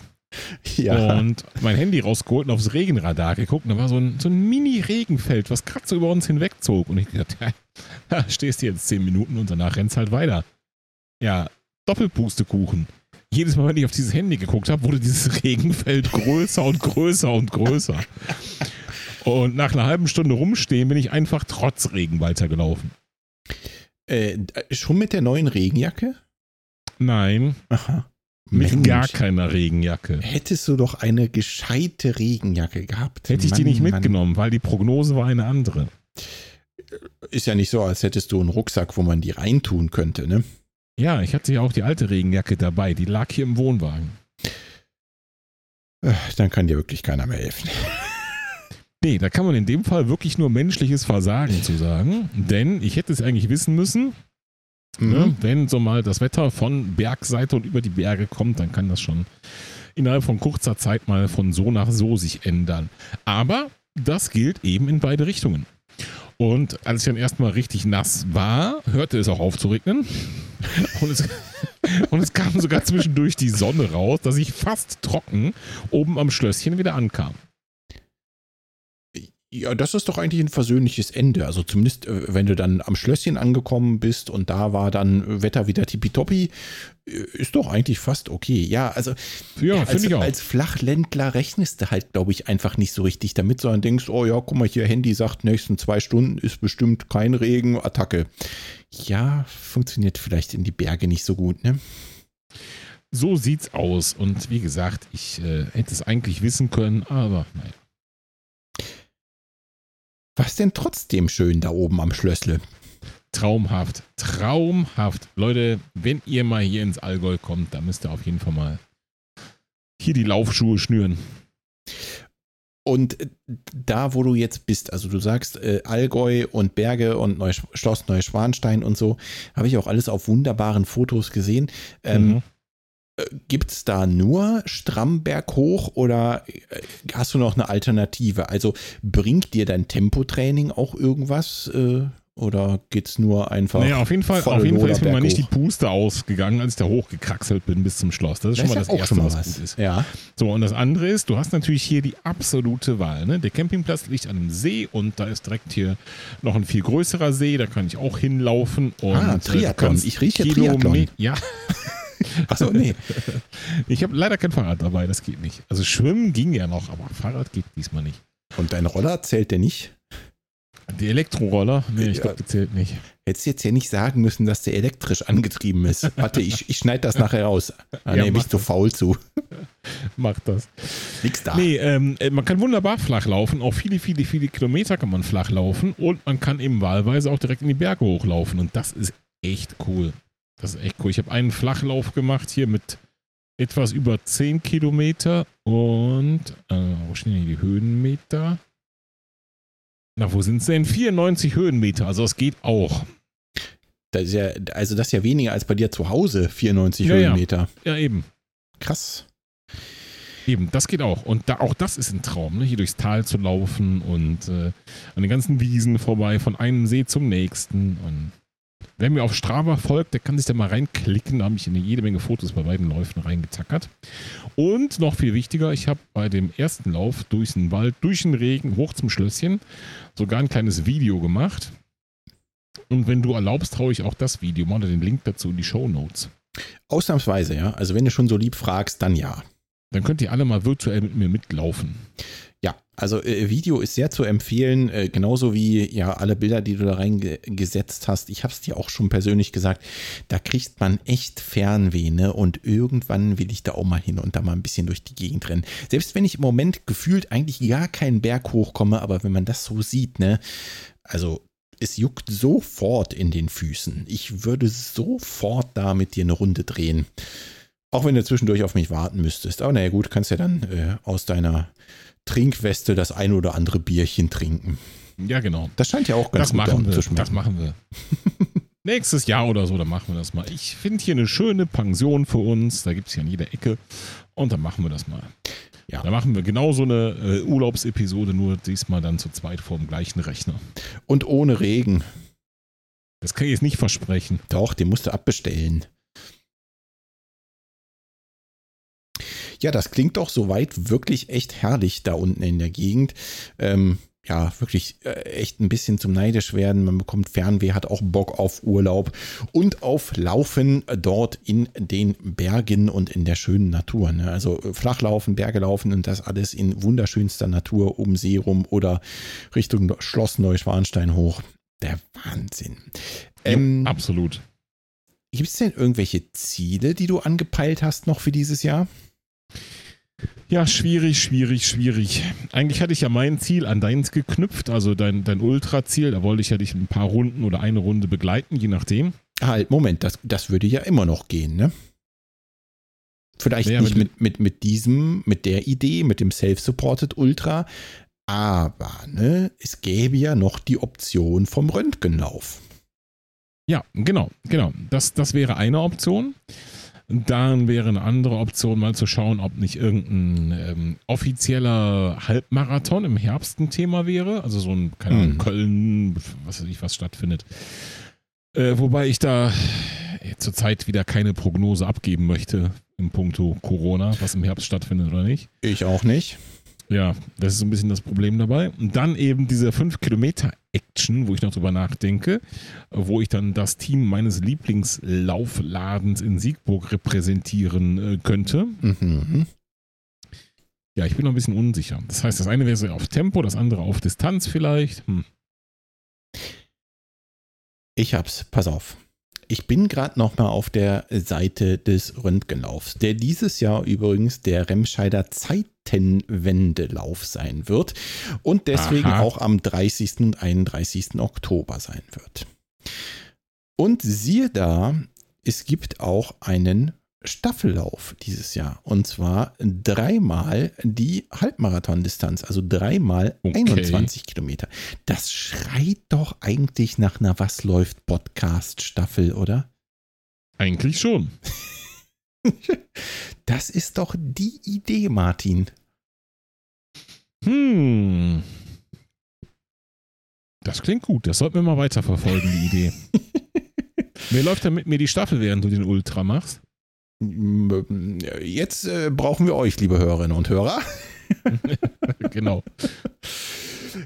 ja. und mein Handy rausgeholt und aufs Regenradar geguckt. Und da war so ein, so ein Mini-Regenfeld, was gerade so über uns hinwegzog. Und ich dachte, ja, da stehst du jetzt zehn Minuten und danach rennst halt weiter. Ja, Doppelpustekuchen. Jedes Mal, wenn ich auf dieses Handy geguckt habe, wurde dieses Regenfeld größer und größer und größer. Und nach einer halben Stunde rumstehen bin ich einfach trotz Regen weitergelaufen. Äh, schon mit der neuen Regenjacke? Nein, Aha. mit Mensch, gar keiner Regenjacke. Hättest du doch eine gescheite Regenjacke gehabt. Hätte ich die Mann, nicht Mann. mitgenommen, weil die Prognose war eine andere. Ist ja nicht so, als hättest du einen Rucksack, wo man die reintun könnte, ne? Ja, ich hatte ja auch die alte Regenjacke dabei, die lag hier im Wohnwagen. Äh, Dann kann dir wirklich keiner mehr helfen. Nee, da kann man in dem Fall wirklich nur menschliches Versagen zu sagen, denn ich hätte es eigentlich wissen müssen, ne? Mhm. wenn so mal das Wetter von Bergseite und über die Berge kommt, dann kann das schon innerhalb von kurzer Zeit mal von so nach so sich ändern. Aber das gilt eben in beide Richtungen. Und als ich dann erstmal richtig nass war, hörte es auch auf zu regnen. Und es, und es kam sogar zwischendurch die Sonne raus, dass ich fast trocken oben am Schlösschen wieder ankam. Ja, das ist doch eigentlich ein versöhnliches Ende. Also zumindest, äh, wenn du dann am Schlösschen angekommen bist und da war dann Wetter wieder tippitoppi, äh, ist doch eigentlich fast okay. Ja, also Ja, als, ich auch. als Flachländler rechnest du halt, glaube ich, einfach nicht so richtig damit, sondern denkst, oh ja, guck mal hier, Handy sagt, nächsten zwei Stunden ist bestimmt kein Regen, Attacke. Ja, funktioniert vielleicht in die Berge nicht so gut, ne? So sieht's aus. Und wie gesagt, ich äh, hätte es eigentlich wissen können, aber naja. Was denn trotzdem schön da oben am Schlössle? Traumhaft. Traumhaft. Leute, wenn ihr mal hier ins Allgäu kommt, dann müsst ihr auf jeden Fall mal hier die Laufschuhe schnüren. Und äh, da, wo du jetzt bist, also du sagst äh, Allgäu und Berge und Neusch Schloss Neuschwanstein und so, habe ich auch alles auf wunderbaren Fotos gesehen. Ähm, Mhm. Gibt es da nur Strammberg hoch oder äh, hast du noch eine Alternative? Also bringt dir dein Tempotraining auch irgendwas äh, oder geht es nur einfach? Naja, auf jeden Fall, auf jeden Fall ist mir mal nicht die? Puste ausgegangen, als ich da hochgekraxelt bin bis zum Schloss. Das ist schon mal das Erste, mal was was. gut ist. Ja. So, und das andere ist, du hast natürlich hier die absolute Wahl. Ne? Der Campingplatz liegt an einem See und da ist direkt hier noch ein viel größerer See, da kann ich auch hinlaufen. Und, Ah, äh, du Triathlon. Ich rieche Triathlon. Ja, Achso, nee. ich habe leider kein Fahrrad dabei, das geht nicht. Also Schwimmen ging ja noch, aber Fahrrad geht diesmal nicht. Und dein Roller zählt der nicht? Die Elektroroller, nee, ich glaube, die zählt nicht. Hättest jetzt ja nicht sagen müssen, dass der elektrisch angetrieben ist. Warte, ich, ich schneide das nachher raus. Ah, Ja, nee, mach bist du das. faul zu. Macht das. Nix da. Nee, ähm, äh, man kann wunderbar flach laufen. Auch viele, viele, viele Kilometer kann man flach laufen. Und man kann eben wahlweise auch direkt in die Berge hochlaufen. Und das ist echt cool. Das ist echt cool. Ich habe einen Flachlauf gemacht hier mit etwas über 10 Kilometer. Und, äh, wo stehen denn hier die Höhenmeter? Na, wo sind es denn? 94 Höhenmeter. Also das geht auch. Das ist ja, also das ist ja weniger als bei dir zu Hause, 94 Ja, ja. Höhenmeter. Ja, eben. Krass. Eben, das geht auch. Und da, auch das ist ein Traum, ne? hier durchs Tal zu laufen und äh, an den ganzen Wiesen vorbei, von einem See zum nächsten. Und wer mir auf Strava folgt, der kann sich da mal reinklicken. Da habe ich in jede Menge Fotos bei beiden Läufen reingetackert. Und noch viel wichtiger, ich habe bei dem ersten Lauf durch den Wald, durch den Regen, hoch zum Schlösschen, sogar ein kleines Video gemacht. Und wenn du erlaubst, traue ich auch das Video oder den Link dazu in die Show Notes. Ausnahmsweise, ja. Also wenn du schon so lieb fragst, dann ja. Dann könnt ihr alle mal virtuell mit mir mitlaufen. Also äh, Video ist sehr zu empfehlen, äh, genauso wie ja alle Bilder, die du da reingesetzt hast. Ich habe es dir auch schon persönlich gesagt, da kriegt man echt Fernweh, ne? Und irgendwann will ich da auch mal hin und da mal ein bisschen durch die Gegend rennen. Selbst wenn ich im Moment gefühlt eigentlich gar keinen Berg hochkomme, aber wenn man das so sieht, ne? Also es juckt sofort in den Füßen. Ich würde sofort da mit dir eine Runde drehen. Auch wenn du zwischendurch auf mich warten müsstest. Aber naja, gut, kannst ja dann äh, aus deiner Trinkweste das ein oder andere Bierchen trinken. Ja, genau. Das scheint ja auch ganz das gut machen wir. zu schmecken. Das machen wir. Nächstes Jahr oder so, dann machen wir das mal. Ich finde hier eine schöne Pension für uns. Da gibt es ja an jeder Ecke. Und dann machen wir das mal. Ja. Da machen wir genau so eine äh, Urlaubsepisode, nur diesmal dann zu zweit vor dem gleichen Rechner. Und ohne Regen. Das kann ich jetzt nicht versprechen. Doch, den musst du abbestellen. Ja, das klingt doch soweit wirklich echt herrlich da unten in der Gegend. Ähm, ja, wirklich äh, echt ein bisschen zum Neidisch werden. Man bekommt Fernweh, hat auch Bock auf Urlaub und auf Laufen dort in den Bergen und in der schönen Natur. Ne? Also äh, Flachlaufen, Berge laufen und das alles in wunderschönster Natur um See rum oder Richtung Schloss Neuschwanstein hoch. Der Wahnsinn. Ähm, jo, absolut. Gibt es denn irgendwelche Ziele, die du angepeilt hast noch für dieses Jahr? Ja, schwierig, schwierig, schwierig. Eigentlich hatte ich ja mein Ziel an deins geknüpft, also dein, dein Ultra-Ziel. Da wollte ich ja dich ein paar Runden oder eine Runde begleiten, je nachdem. Halt, Moment, das, das würde ja immer noch gehen, ne? Vielleicht ja, nicht mit, mit, mit diesem, mit der Idee, mit dem Self-Supported Ultra, aber ne, es gäbe ja noch die Option vom Röntgenlauf. Ja, genau, genau. Das, das wäre eine Option. Dann wäre eine andere Option, mal zu schauen, ob nicht irgendein ähm, offizieller Halbmarathon im Herbst ein Thema wäre. Also so ein, keine Ahnung, mhm. Köln, was weiß ich, was stattfindet. Äh, wobei ich da zurzeit wieder keine Prognose abgeben möchte im Punkto Corona, was im Herbst stattfindet oder nicht. Ich auch nicht. Ja, das ist so ein bisschen das Problem dabei. Und dann eben diese 5 Kilometer Action, wo ich noch drüber nachdenke, wo ich dann das Team meines Lieblingslaufladens in Siegburg repräsentieren äh, könnte. Mhm. Ja, ich bin noch ein bisschen unsicher. Das heißt, das eine wäre so auf Tempo, das andere auf Distanz vielleicht. Hm. Ich hab's, pass auf. Ich bin gerade noch mal auf der Seite des Röntgenlaufs, der dieses Jahr übrigens der Remscheider Zeitenwendelauf sein wird und deswegen Aha. auch am 30. und 31. Oktober sein wird. Und siehe da, es gibt auch einen Staffellauf dieses Jahr. Und zwar dreimal die Halbmarathon-Distanz, also dreimal okay. 21 Kilometer. Das schreit doch eigentlich nach einer Was läuft Podcast-Staffel, oder? Eigentlich schon. das ist doch die Idee, Martin. Hm. Das klingt gut. Das sollten wir mal weiterverfolgen, die Idee. Wer läuft denn mit mir die Staffel, während du den Ultra machst? Jetzt äh, brauchen wir euch, liebe Hörerinnen und Hörer. genau.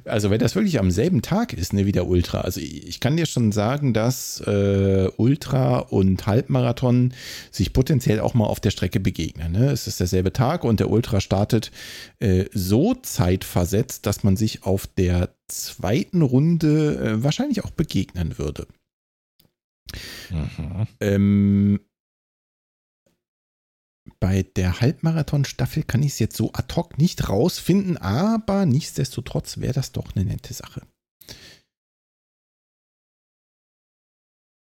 Also wenn das wirklich am selben Tag ist, ne, wie der Ultra. Also ich kann dir schon sagen, dass äh, Ultra und Halbmarathon sich potenziell auch mal auf der Strecke begegnen. Ne? Es ist derselbe Tag und der Ultra startet äh, so zeitversetzt, dass man sich auf der zweiten Runde äh, wahrscheinlich auch begegnen würde. Mhm. Ähm, bei der Halbmarathon-Staffel kann ich es jetzt so ad hoc nicht rausfinden, aber nichtsdestotrotz wäre das doch eine nette Sache.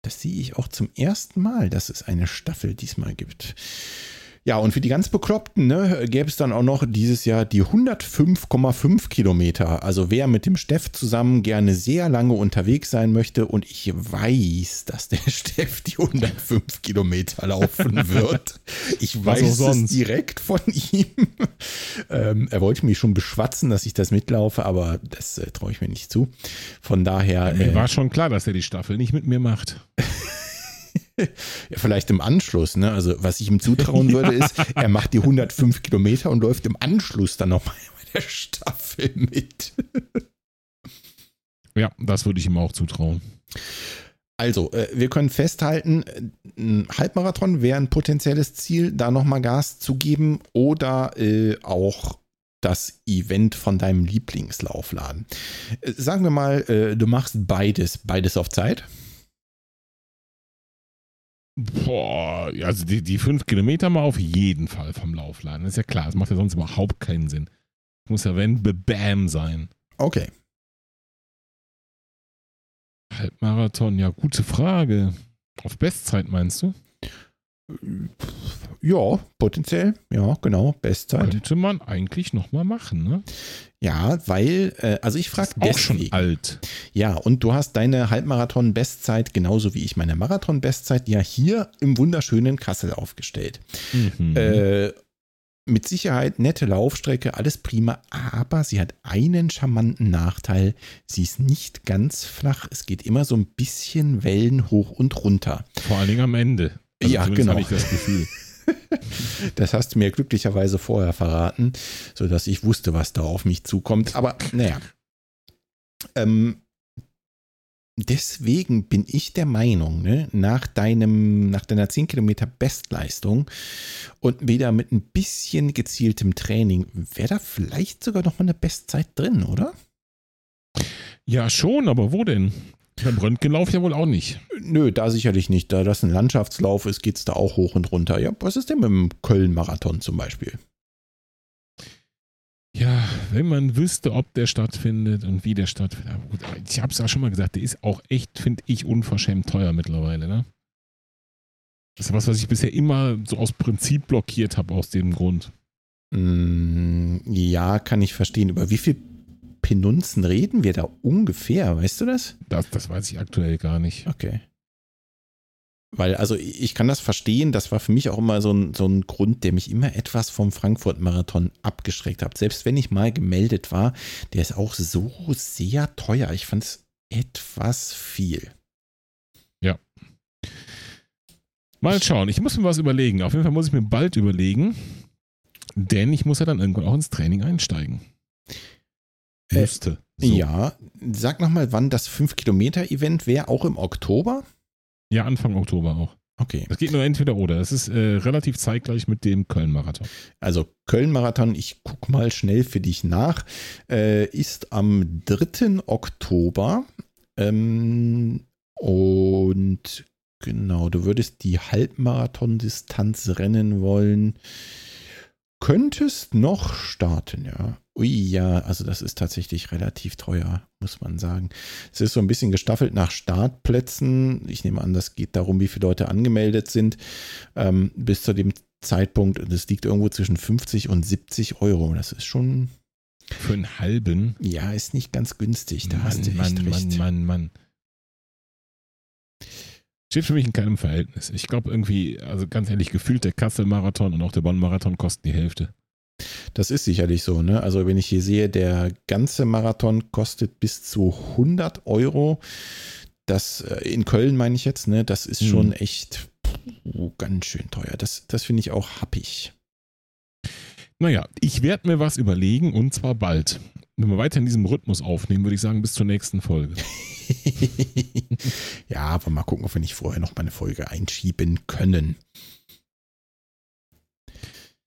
Das sehe ich auch zum ersten Mal, dass es eine Staffel diesmal gibt. Ja, und für die ganz Bekloppten ne, gäbe es dann auch noch dieses Jahr die 105,5 Kilometer. Also wer mit dem Steff zusammen gerne sehr lange unterwegs sein möchte und ich weiß, dass der Steff die 105 Kilometer laufen wird. Ich weiß es direkt von ihm. ähm, er wollte mich schon beschwatzen, dass ich das mitlaufe, aber das äh, traue ich mir nicht zu. Von daher. Ja, mir äh, war schon klar, dass er die Staffel nicht mit mir macht. ja, vielleicht im Anschluss, ne? Also, was ich ihm zutrauen würde, ist, er macht die 105 Kilometer und läuft im Anschluss dann nochmal bei der Staffel mit. ja, das würde ich ihm auch zutrauen. Also, äh, wir können festhalten, ein Halbmarathon wäre ein potenzielles Ziel, da nochmal Gas zu geben oder äh, auch das Event von deinem Lieblingslaufladen. Äh, sagen wir mal, äh, du machst beides, beides auf Zeit. Boah, also die, die fünf Kilometer mal auf jeden Fall vom Laufladen. Das ist ja klar, das macht ja sonst überhaupt keinen Sinn. Muss ja wenn Bam sein. Okay. Halbmarathon, ja, gute Frage. Auf Bestzeit meinst du? Ja, potenziell. Ja, genau. Bestzeit. Könnte man eigentlich nochmal machen, ne? Ja, weil, äh, also ich frage Auch schon alt. Ja, und du hast deine Halbmarathon-Bestzeit, genauso wie ich meine Marathon-Bestzeit, ja hier im wunderschönen Kassel aufgestellt. Mhm. Äh, mit Sicherheit nette Laufstrecke, alles prima, aber sie hat einen charmanten Nachteil. Sie ist nicht ganz flach. Es geht immer so ein bisschen Wellen hoch und runter. Vor allen Dingen am Ende. Also ja, genau. Ich das Gefühl. das hast du mir glücklicherweise vorher verraten, sodass ich wusste, was da auf mich zukommt. Aber naja. Ähm, deswegen bin ich der Meinung, ne, nach deinem, nach deiner 10 Kilometer Bestleistung und wieder mit ein bisschen gezieltem Training, wäre da vielleicht sogar noch mal eine Bestzeit drin, oder? Ja, schon, aber wo denn? Beim Röntgenlauf ja wohl auch nicht. Nö, da sicherlich nicht. Da das ein Landschaftslauf ist, geht es da auch hoch und runter. Ja, was ist denn mit dem Köln-Marathon zum Beispiel? Ja, wenn man wüsste, ob der stattfindet und wie der stattfindet. Gut, ich habe es ja schon mal gesagt, der ist auch echt, finde ich, unverschämt teuer mittlerweile. Ne? Das ist was, was ich bisher immer so aus Prinzip blockiert habe, aus dem Grund. Mm, ja, kann ich verstehen. Über wie viel Penunzen reden wir da ungefähr? Weißt du das? Das, das weiß ich aktuell gar nicht. Okay. Weil, also ich kann das verstehen, das war für mich auch immer so ein, so ein Grund, der mich immer etwas vom Frankfurt-Marathon abgeschreckt hat. Selbst wenn ich mal gemeldet war, der ist auch so sehr teuer. Ich fand es etwas viel. Ja. Mal schauen. Ich muss mir was überlegen. Auf jeden Fall muss ich mir bald überlegen, denn ich muss ja dann irgendwann auch ins Training einsteigen. Äh, so. Ja, sag nochmal, wann das 5-Kilometer-Event wäre, auch im Oktober? Ja, Anfang Oktober auch. Okay. Das geht nur entweder oder. Es ist äh, relativ zeitgleich mit dem Köln-Marathon. Also Köln-Marathon, ich gucke mal schnell für dich nach, äh, ist am 3. Oktober. Ähm, und genau, du würdest die Halbmarathon-Distanz rennen wollen. Könntest noch starten, ja. Ui, ja, also das ist tatsächlich relativ teuer, muss man sagen. Es ist so ein bisschen gestaffelt nach Startplätzen. Ich nehme an, das geht darum, wie viele Leute angemeldet sind. Ähm, bis zu dem Zeitpunkt, das liegt irgendwo zwischen 50 und 70 Euro. Das ist schon. Für einen halben? Ja, ist nicht ganz günstig. Da Mann, hast du echt Mann, recht. Mann, Mann, Mann. Steht für mich in keinem Verhältnis. Ich glaube irgendwie, also ganz ehrlich, gefühlt der Kassel-Marathon und auch der Bonn-Marathon kosten die Hälfte. Das ist sicherlich so, ne? Also wenn ich hier sehe, der ganze Marathon kostet bis zu 100 Euro. Das äh, in Köln meine ich jetzt, ne? Das ist schon echt puh, ganz schön teuer. Das, das finde ich auch happig. Naja, ich werde mir was überlegen und zwar bald. Wenn wir weiter in diesem Rhythmus aufnehmen, würde ich sagen, bis zur nächsten Folge. ja, aber mal gucken, ob wir nicht vorher noch mal eine Folge einschieben können.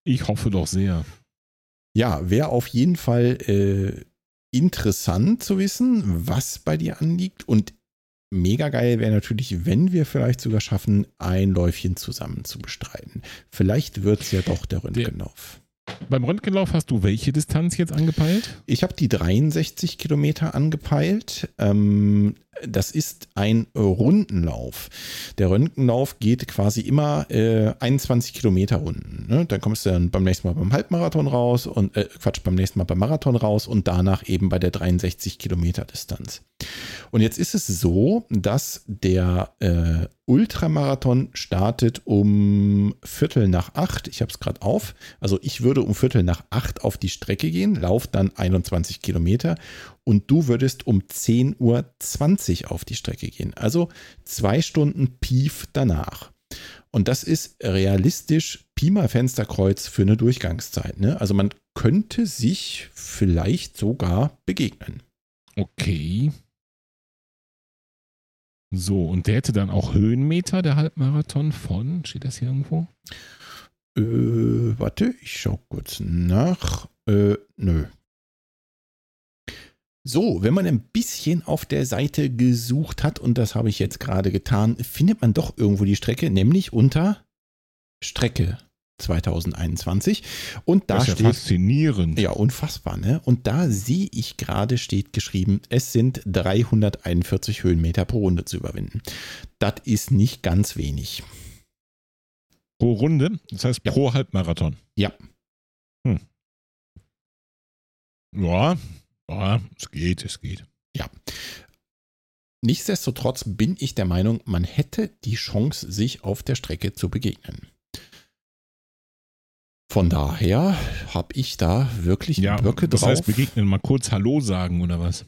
Ich hoffe doch sehr. Ja, wäre auf jeden Fall äh, interessant zu wissen, was bei dir anliegt. Und mega geil wäre natürlich, wenn wir vielleicht sogar schaffen, ein Läufchen zusammen zu bestreiten. Vielleicht wird es ja doch der Röntgenlauf. Beim Röntgenlauf hast du welche Distanz jetzt angepeilt? Ich habe die 63 Kilometer angepeilt. Ähm, das ist ein Rundenlauf. Der Röntgenlauf geht quasi immer äh, 21 Kilometer Runden. Ne? Dann kommst du dann beim nächsten Mal beim Halbmarathon raus und äh, Quatsch, beim nächsten Mal beim Marathon raus und danach eben bei der 63 Kilometer Distanz. Und jetzt ist es so, dass der äh, Ultramarathon startet um Viertel nach acht. Ich habe es gerade auf. Also ich würde um Viertel nach acht auf die Strecke gehen, lauf dann 21 Kilometer und du würdest um 10.20 Uhr auf die Strecke gehen. Also zwei Stunden Pief danach. Und das ist realistisch Pi mal Fensterkreuz für eine Durchgangszeit. Ne? Also man könnte sich vielleicht sogar begegnen. Okay. So, und der hätte dann auch Höhenmeter, der Halbmarathon von, steht das hier irgendwo? Äh, warte, ich schau kurz nach. Äh, nö. So, wenn man ein bisschen auf der Seite gesucht hat, und das habe ich jetzt gerade getan, findet man doch irgendwo die Strecke, nämlich unter Strecke 2021. Und da das ist ja steht. faszinierend. Ja, unfassbar, ne? Und da sehe ich gerade, steht geschrieben, es sind 341 Höhenmeter pro Runde zu überwinden. Das ist nicht ganz wenig. Pro Runde, das heißt Ja. pro Halbmarathon. Ja. Ja, ja, es geht, es geht. Nichtsdestotrotz bin ich der Meinung, man hätte die Chance, sich auf der Strecke zu begegnen. Von daher habe ich da wirklich Ja, Böcke das drauf. heißt, begegnen mal kurz Hallo sagen oder was?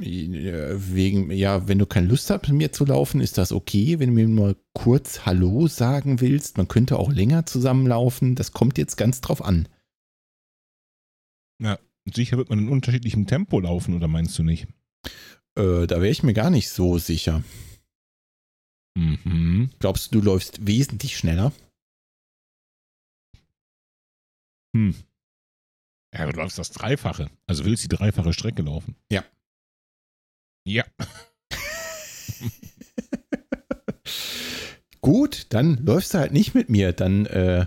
Äh, Wegen, ja, wenn du keine Lust hast, mit mir zu laufen, ist das okay. Wenn du mir mal kurz Hallo sagen willst, man könnte auch länger zusammenlaufen. Das kommt jetzt ganz drauf an. Sicher wird man in unterschiedlichem Tempo laufen, oder meinst du nicht? Äh, da wäre ich mir gar nicht so sicher. Mhm. Glaubst du, du läufst wesentlich schneller? Hm. Ja, du läufst das Dreifache. Also willst die dreifache Strecke laufen? Ja. Ja. Gut, dann läufst du halt nicht mit mir. Dann äh,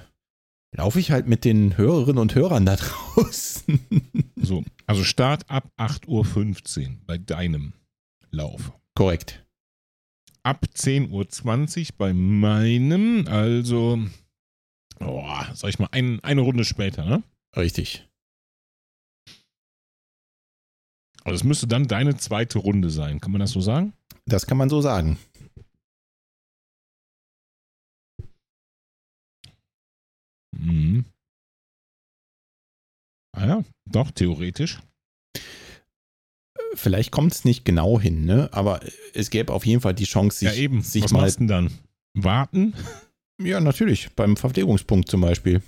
laufe ich halt mit den Hörerinnen und Hörern da draußen. So. Also Start ab 8.15 Uhr bei deinem Lauf. Korrekt. Ab 10.20 Uhr bei meinem, also, oh, sag ich mal, ein, eine Runde später, ne? Richtig. Also es müsste dann deine zweite Runde sein. Kann man das so sagen? Das kann man so sagen. Mhm. Ah ja, doch, theoretisch. Vielleicht kommt es nicht genau hin, ne? Aber es gäbe auf jeden Fall die Chance, sich, ja, eben. sich Was mal. denn dann? Warten? Ja, natürlich. Beim Verpflegungspunkt zum Beispiel.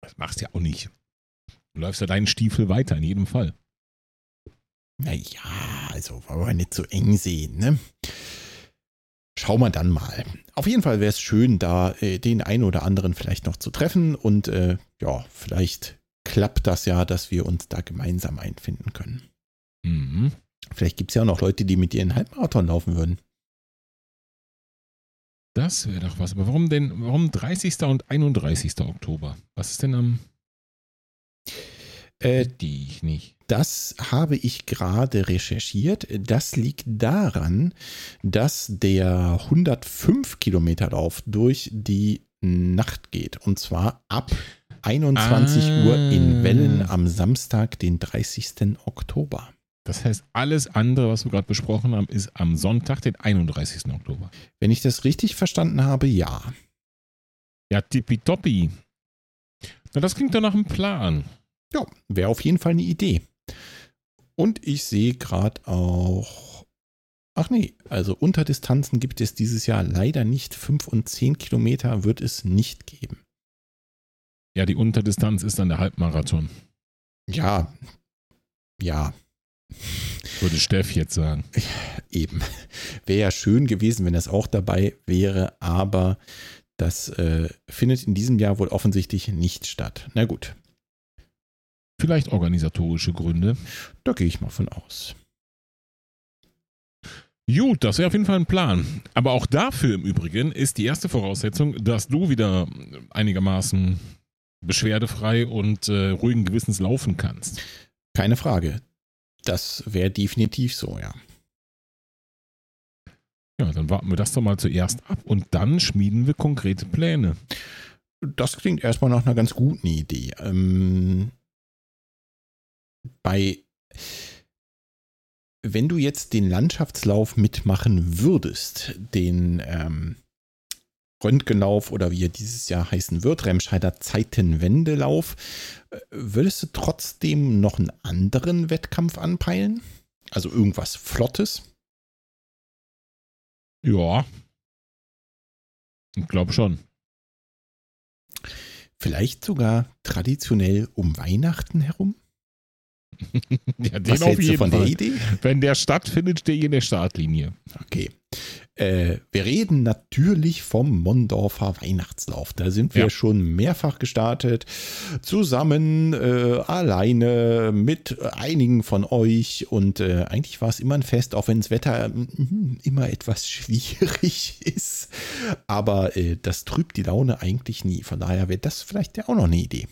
Das machst du ja auch nicht. Du läufst ja deinen Stiefel weiter, in jedem Fall. Naja, also wollen wir nicht so eng sehen, ne? Schauen wir dann mal. Auf jeden Fall wäre es schön, da äh, den einen oder anderen vielleicht noch zu treffen und äh, ja, vielleicht klappt das ja, dass wir uns da gemeinsam einfinden können. Mhm. Vielleicht gibt es ja auch noch Leute, die mit dir einen Halbmarathon laufen würden. Das wäre doch was. Aber warum denn, warum 30. und 31. Oktober? Was ist denn am. Äh, die ich nicht. Das habe ich gerade recherchiert. Das liegt daran, dass der 105 Kilometer Lauf durch die Nacht geht. Und zwar ab 21 Ah. Uhr in Wellen am Samstag, den 30. Oktober. Das heißt, alles andere, was wir gerade besprochen haben, ist am Sonntag, den 31. Oktober. Wenn ich das richtig verstanden habe, ja. Ja, tippitoppi. Na, das klingt doch nach einem Plan. Ja, wäre auf jeden Fall eine Idee. Und ich sehe gerade auch. Ach nee, also Unterdistanzen gibt es dieses Jahr leider nicht. 5 und 10 Kilometer wird es nicht geben. Ja, die Unterdistanz ist dann der Halbmarathon, Ja, ja, würde Steff jetzt sagen. eben. Wäre ja schön gewesen, wenn das auch dabei wäre, aber das äh, findet in diesem Jahr wohl offensichtlich nicht statt. Na gut, Vielleicht organisatorische Gründe. da gehe ich mal von aus. Gut, das wäre auf jeden Fall ein Plan. Aber auch dafür im Übrigen ist die erste Voraussetzung, dass du wieder einigermaßen beschwerdefrei und äh, ruhigen Gewissens laufen kannst. Keine Frage. Das wäre definitiv so, ja. Ja, dann warten wir das doch mal zuerst ab und dann schmieden wir konkrete Pläne. Das klingt erstmal nach einer ganz guten Idee. Ähm, bei, wenn du jetzt den Landschaftslauf mitmachen würdest, den ähm, Röntgenlauf oder wie er dieses Jahr heißen wird, Remscheider Zeitenwendelauf, äh, würdest du trotzdem noch einen anderen Wettkampf anpeilen? Also irgendwas Flottes? Ja. Ich glaube schon. Vielleicht sogar traditionell um Weihnachten herum? ja, den Was auf jeden von der Fall. Idee? Wenn der stattfindet, stehe ich in der Startlinie. Okay. Äh, wir reden natürlich vom Mondorfer Weihnachtslauf. Da sind wir Ja. schon mehrfach gestartet. Zusammen, äh, alleine, mit einigen von euch. Und äh, eigentlich war es immer ein Fest, auch wenn das Wetter mm, immer etwas schwierig ist. Aber äh, das trübt die Laune eigentlich nie. Von daher wäre das vielleicht ja auch noch eine Idee.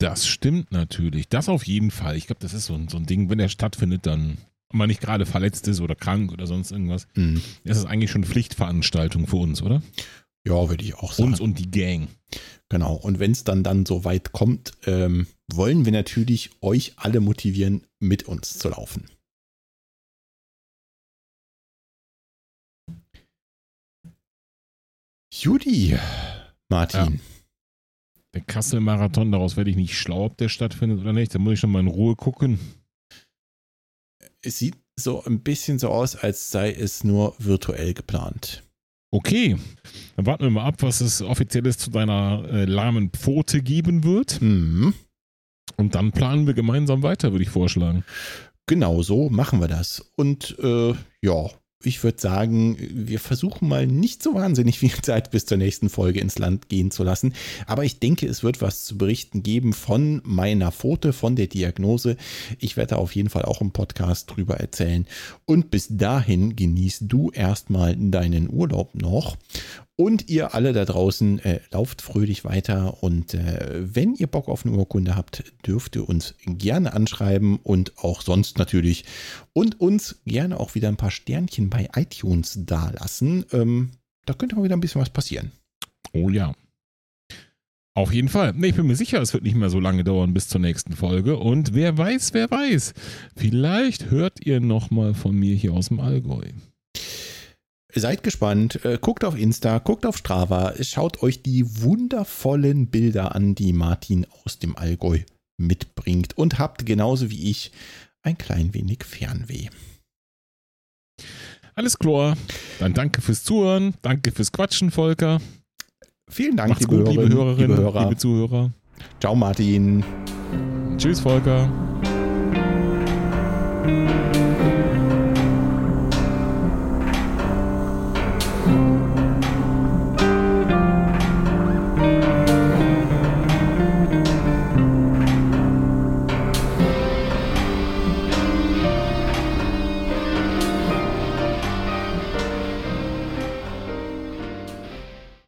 Das stimmt natürlich. Das auf jeden Fall. Ich glaube, das ist so ein, so ein Ding, wenn der stattfindet, dann man nicht gerade verletzt ist oder krank oder sonst irgendwas, Hm. ist es eigentlich schon Pflichtveranstaltung für uns, oder? Ja, würde ich auch sagen. Uns und die Gang. Genau. Und wenn es dann dann so weit kommt, ähm, wollen wir natürlich euch alle motivieren, mit uns zu laufen. Judy, Martin. Der Kassel-Marathon, daraus werde ich nicht schlau, ob der stattfindet oder nicht. Da muss ich schon mal in Ruhe gucken. Es sieht so ein bisschen so aus, als sei es nur virtuell geplant. Okay, dann warten wir mal ab, was es offizielles zu deiner äh, lahmen Pfote geben wird. Mhm. Und dann planen wir gemeinsam weiter, würde ich vorschlagen. Genau so machen wir das. Und äh, ja, ich würde sagen, wir versuchen mal nicht so wahnsinnig viel Zeit bis zur nächsten Folge ins Land gehen zu lassen. Aber ich denke, es wird was zu berichten geben von meiner Pfote, von der Diagnose. Ich werde auf jeden Fall auch im Podcast drüber erzählen. Und bis dahin genießt du erstmal deinen Urlaub noch. Und ihr alle da draußen äh, lauft fröhlich weiter und äh, wenn ihr Bock auf eine Urkunde habt, dürft ihr uns gerne anschreiben und auch sonst natürlich und uns gerne auch wieder ein paar Sternchen bei iTunes dalassen. Ähm, da könnte mal wieder ein bisschen was passieren. Oh ja. Auf jeden Fall. Ich bin mir sicher, es wird nicht mehr so lange dauern bis zur nächsten Folge. Und wer weiß, wer weiß. Vielleicht hört ihr nochmal von mir hier aus dem Allgäu. Seid gespannt, äh, guckt auf Insta, guckt auf Strava, schaut euch die wundervollen Bilder an, die Martin aus dem Allgäu mitbringt und habt genauso wie ich ein klein wenig Fernweh. Alles klar. Dann danke fürs Zuhören, danke fürs Quatschen, Volker. Vielen Dank, Macht's gut, liebe Hörerinnen, liebe, Hörer. liebe Zuhörer. Ciao, Martin. Tschüss, Volker.